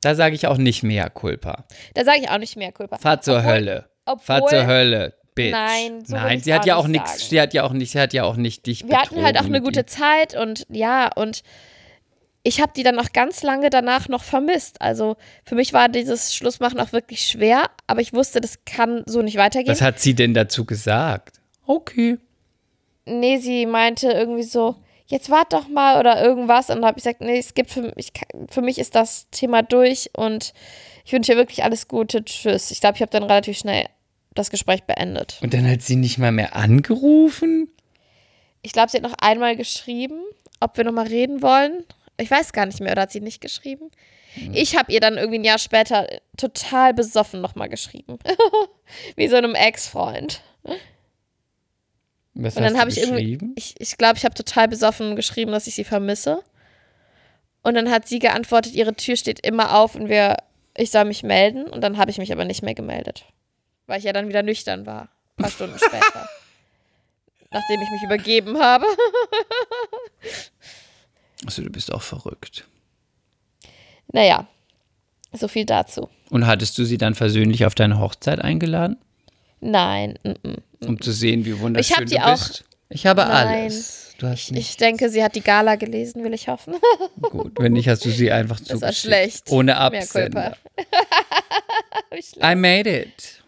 Da sage ich auch nicht mehr Culpa. Da sage ich auch nicht mehr Kulpa. Fahr zur Obwohl- Hölle. obwohl- Fahr zur Hölle, bitch. Nein, so Nein, sie hat ja auch nicht nichts, sie hat ja auch nicht, sie hat ja auch nicht dich Wir hatten halt auch betrogen eine gute. Zeit und ja, und ich habe die dann auch ganz lange danach noch vermisst. Also für mich war dieses Schlussmachen auch wirklich schwer, aber ich wusste, das kann so nicht weitergehen. Was hat sie denn dazu gesagt? Okay. nee, sie meinte irgendwie so, jetzt wart doch mal oder irgendwas. Und dann habe ich gesagt, nee, es gibt für mich, für mich ist das Thema durch und ich wünsche dir wirklich alles Gute. Tschüss. Ich glaube, ich habe dann relativ schnell das Gespräch beendet. Und dann hat sie nicht mal mehr angerufen? Ich glaube, sie hat noch einmal geschrieben, ob wir noch mal reden wollen. Ich weiß gar nicht mehr, oder hat sie nicht geschrieben? Ich habe ihr dann irgendwie ein Jahr später total besoffen noch mal geschrieben. *laughs* Wie so einem Ex-Freund. Was Und dann habe ich irgendwie, geschrieben? ich glaube, ich, glaub, ich habe total besoffen geschrieben, dass ich sie vermisse. Und dann hat sie geantwortet, ihre Tür steht immer auf und wir, ich soll mich melden. Und dann habe ich mich aber nicht mehr gemeldet. Weil ich ja dann wieder nüchtern war. Ein paar Stunden *laughs* später. Nachdem ich mich übergeben habe. *laughs* Achso, du bist auch verrückt. Naja, so viel dazu. Und hattest du sie dann versöhnlich auf deine Hochzeit eingeladen? Nein, mm, mm. Um zu sehen, wie wunderschön Ich die du auch- bist? Ich habe Nein. alles. Du hast nicht. ich denke, sie hat die Gala gelesen, will ich hoffen. Gut, wenn nicht, hast du sie einfach *laughs* Das war zugeschickt. schlecht. Ohne Absender. *laughs* I made it.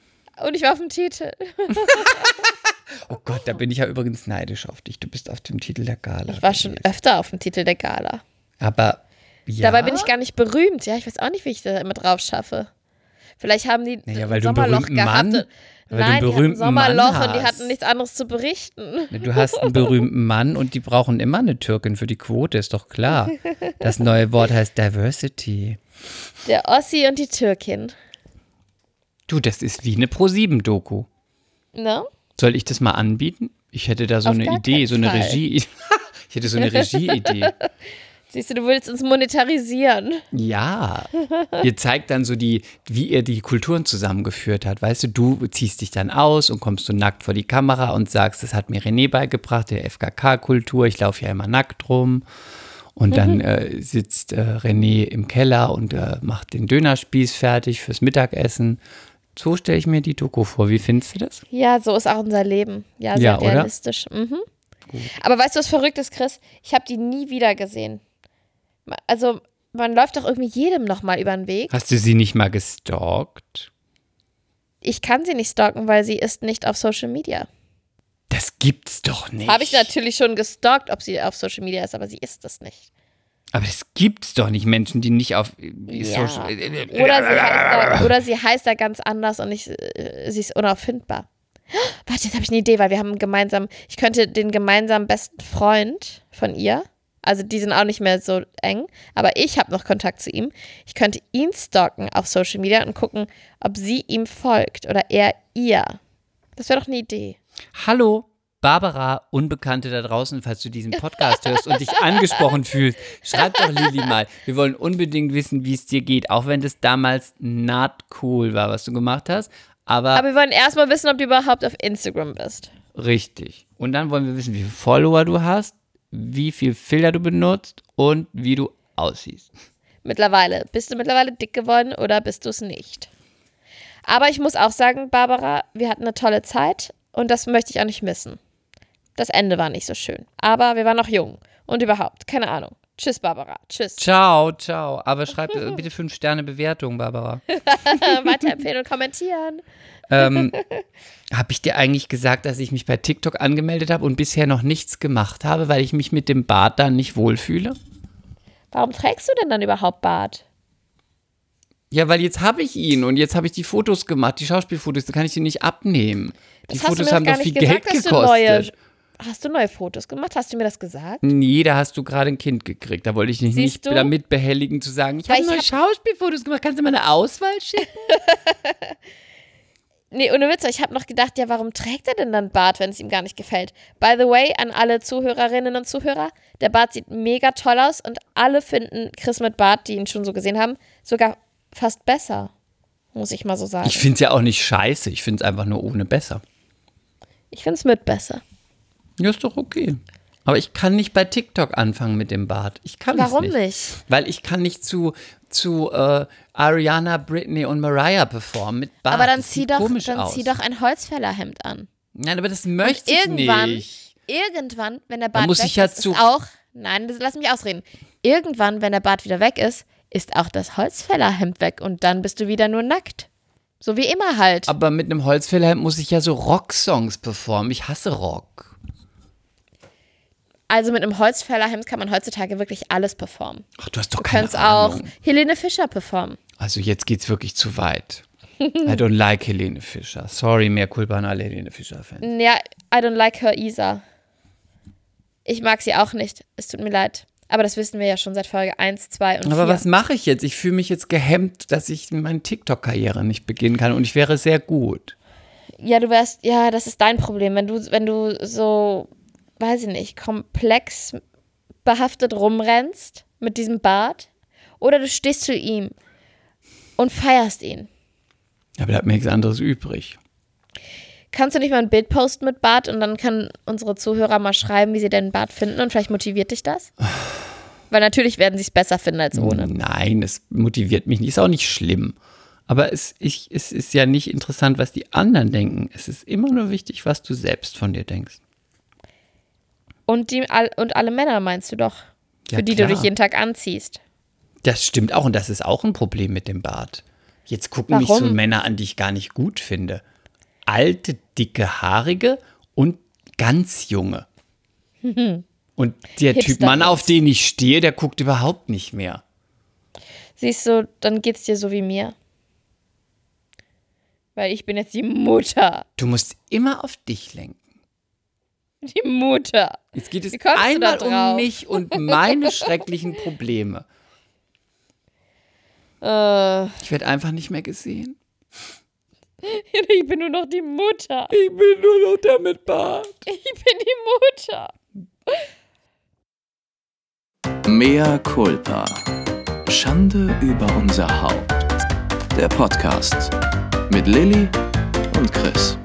Und ich war auf dem Titel. *laughs* Oh Gott, da bin ich ja übrigens neidisch auf dich. Du bist auf dem Titel der Gala. Ich war schon öfter auf dem Titel der Gala. Aber ja. Dabei bin ich gar nicht berühmt. Ja, ich weiß auch nicht, wie ich da immer drauf schaffe. Vielleicht haben die Naja, ein weil du einen Sommerloch berühmten gehabt. Mann- und- weil du einen Nein, die hatten ein berühmten Sommerloch Mann und die hast. hatten nichts anderes zu berichten. Du hast einen berühmten Mann und die brauchen immer eine Türkin für die Quote, ist doch klar. Das neue Wort heißt Diversity. Der Ossi und die Türkin. Du, das ist wie eine Pro-7-Doku. Ne? Soll ich das mal anbieten? Ich hätte da so Auf eine Idee, so eine Fall. Regie. *laughs* ich hätte so eine Regieidee. *laughs* Siehst du, du willst uns monetarisieren. Ja. Ihr zeigt dann so die, wie er die Kulturen zusammengeführt hat. Weißt du, du ziehst dich dann aus und kommst so nackt vor die Kamera und sagst, das hat mir René beigebracht, der FKK-Kultur, ich laufe ja immer nackt rum. Und dann äh, sitzt äh, René im Keller und äh, macht den Dönerspieß fertig fürs Mittagessen. So stelle ich mir die Doku vor. Wie findest du das? Ja, so ist auch unser Leben. Ja, sehr Ja, realistisch. Mhm. Aber weißt du, was verrückt ist, Chris? Ich habe die nie wieder gesehen. Also, man läuft doch irgendwie jedem nochmal über den Weg. Hast du sie nicht mal gestalkt? Ich kann sie nicht stalken, weil sie ist nicht auf Social Media. Das gibt's doch nicht. Habe ich natürlich schon gestalkt, ob sie auf Social Media ist, aber sie ist es nicht. Aber es gibt's doch nicht Menschen, die nicht auf äh, Ja. Social. äh, Oder sie, heißt da, oder sie heißt da ganz anders und ich, äh, sie ist unauffindbar. *gasps* Warte, jetzt habe ich eine Idee, weil wir haben gemeinsam, ich könnte den gemeinsamen besten Freund von ihr, also die sind auch nicht mehr so eng, aber ich habe noch Kontakt zu ihm. Ich könnte ihn stalken auf Social Media und gucken, ob sie ihm folgt oder er ihr. Das wäre doch eine Idee. Hallo, Barbara, Unbekannte da draußen, falls du diesen Podcast hörst und dich angesprochen fühlst, schreib doch Lili mal. Wir wollen unbedingt wissen, wie es dir geht, auch wenn das damals not cool war, was du gemacht hast. Aber, Aber wir wollen erstmal wissen, ob du überhaupt auf Instagram bist. richtig. Und dann wollen wir wissen, wie viele Follower du hast, wie viel Filter du benutzt und wie du aussiehst. Mittlerweile. Bist du mittlerweile dick geworden oder bist du es nicht? Aber ich muss auch sagen, Barbara, wir hatten eine tolle Zeit und das möchte ich auch nicht missen. Das Ende war nicht so schön. Aber wir waren noch jung. Und überhaupt, keine Ahnung. Tschüss, Barbara. Tschüss. Ciao, ciao. Aber *laughs* schreib äh, bitte fünf Sterne Bewertung, Barbara. *laughs* Weiterempfehlen und kommentieren. ähm, *laughs* habe ich dir eigentlich gesagt, dass ich mich bei TikTok angemeldet habe und bisher noch nichts gemacht habe, weil ich mich mit dem Bart dann nicht wohlfühle? Warum trägst du denn dann überhaupt Bart? Ja, weil jetzt habe ich ihn und jetzt habe ich die Fotos gemacht, die Schauspielfotos, da kann ich die nicht abnehmen. Die Das hast Fotos haben doch viel Geld gesagt, du gekostet. Hast du neue Fotos gemacht? Hast du mir das gesagt? Nee, da hast du gerade ein Kind gekriegt. Da wollte ich dich Siehst nicht du? damit behelligen zu sagen, ich habe neue hab- Schauspielfotos gemacht. Kannst du mal eine Auswahl schicken? *laughs* Nee, ohne Witz, ich habe noch gedacht, ja, warum trägt er denn dann Bart, wenn es ihm gar nicht gefällt? By the way, an alle Zuhörerinnen und Zuhörer, der Bart sieht mega toll aus und alle finden Chris mit Bart, die ihn schon so gesehen haben, sogar fast besser. Muss ich mal so sagen. Ich finde es ja auch nicht scheiße. Ich finde es einfach nur ohne besser. Ich finde es mit besser. Ja, ist doch okay. Aber ich kann nicht bei TikTok anfangen mit dem Bart. Ich kann Warum es nicht. nicht? Weil ich kann nicht zu, zu äh, Ariana, Britney und Mariah performen mit Bart. aber dann Das zieh sieht doch, dann aus. zieh doch ein Holzfällerhemd an. Nein, aber das möchte ich irgendwann, nicht. irgendwann, wenn der Bart muss weg ich ja ist, zu- ist auch, nein, das, lass mich ausreden. Irgendwann, wenn der Bart wieder weg ist, ist auch das Holzfällerhemd weg und dann bist du wieder nur nackt. So wie immer halt. Aber mit einem Holzfällerhemd muss ich ja so Rocksongs performen. Ich hasse Rock. Also mit einem Holzfällerhemd kann man heutzutage wirklich alles performen. Ach, du hast doch Du keine kannst auch. Helene Fischer performen. Also jetzt geht's wirklich zu weit. I don't like Helene Fischer. Sorry, mehr Culpa an alle Helene Fischer-Fans. Ja, I don't like her Isa. Ich mag sie auch nicht. Es tut mir leid. Aber das wissen wir ja schon seit Folge 1, 2 und 4. Aber was mache ich jetzt? Ich fühle mich jetzt gehemmt, dass ich meine TikTok-Karriere nicht beginnen kann und ich wäre sehr gut. Ja, du wärst, ja, das ist dein Problem. Wenn du, wenn du so, weiß ich nicht, komplex behaftet rumrennst mit diesem Bart oder du stehst zu ihm und feierst ihn. Aber da bleibt mir nichts anderes übrig. Kannst du nicht mal ein Bild posten mit Bart und dann können unsere Zuhörer mal schreiben, wie sie deinen Bart finden und vielleicht motiviert dich das? *sighs* Weil natürlich werden sie es besser finden als ohne. Nein, es motiviert mich nicht. Ist auch nicht schlimm. Aber es, ich, es ist ja nicht interessant, was die anderen denken. Es ist immer nur wichtig, was du selbst von dir denkst. Und, die, all, und alle Männer meinst du doch, für Ja, die klar. du dich jeden Tag anziehst. Das stimmt auch und das ist auch ein Problem mit dem Bart. Jetzt gucken mich so Warum? Männer an, die ich gar nicht gut finde. Alte, dicke, haarige und ganz junge. *laughs* Und der Typ Hipster Mann, auf den ich stehe, der guckt überhaupt nicht mehr. Siehst du, dann geht's dir so wie mir. Weil ich bin jetzt die Mutter. Du musst immer auf dich lenken. Die Mutter. Jetzt geht es einmal um mich und meine schrecklichen Probleme. Äh, Ich werde einfach nicht mehr gesehen. *laughs* ich bin nur noch die Mutter. Ich bin nur noch der mit Bart. Ich bin die Mutter. Mea culpa. Schande über unser Haupt. Der Podcast mit Lilly und Chris.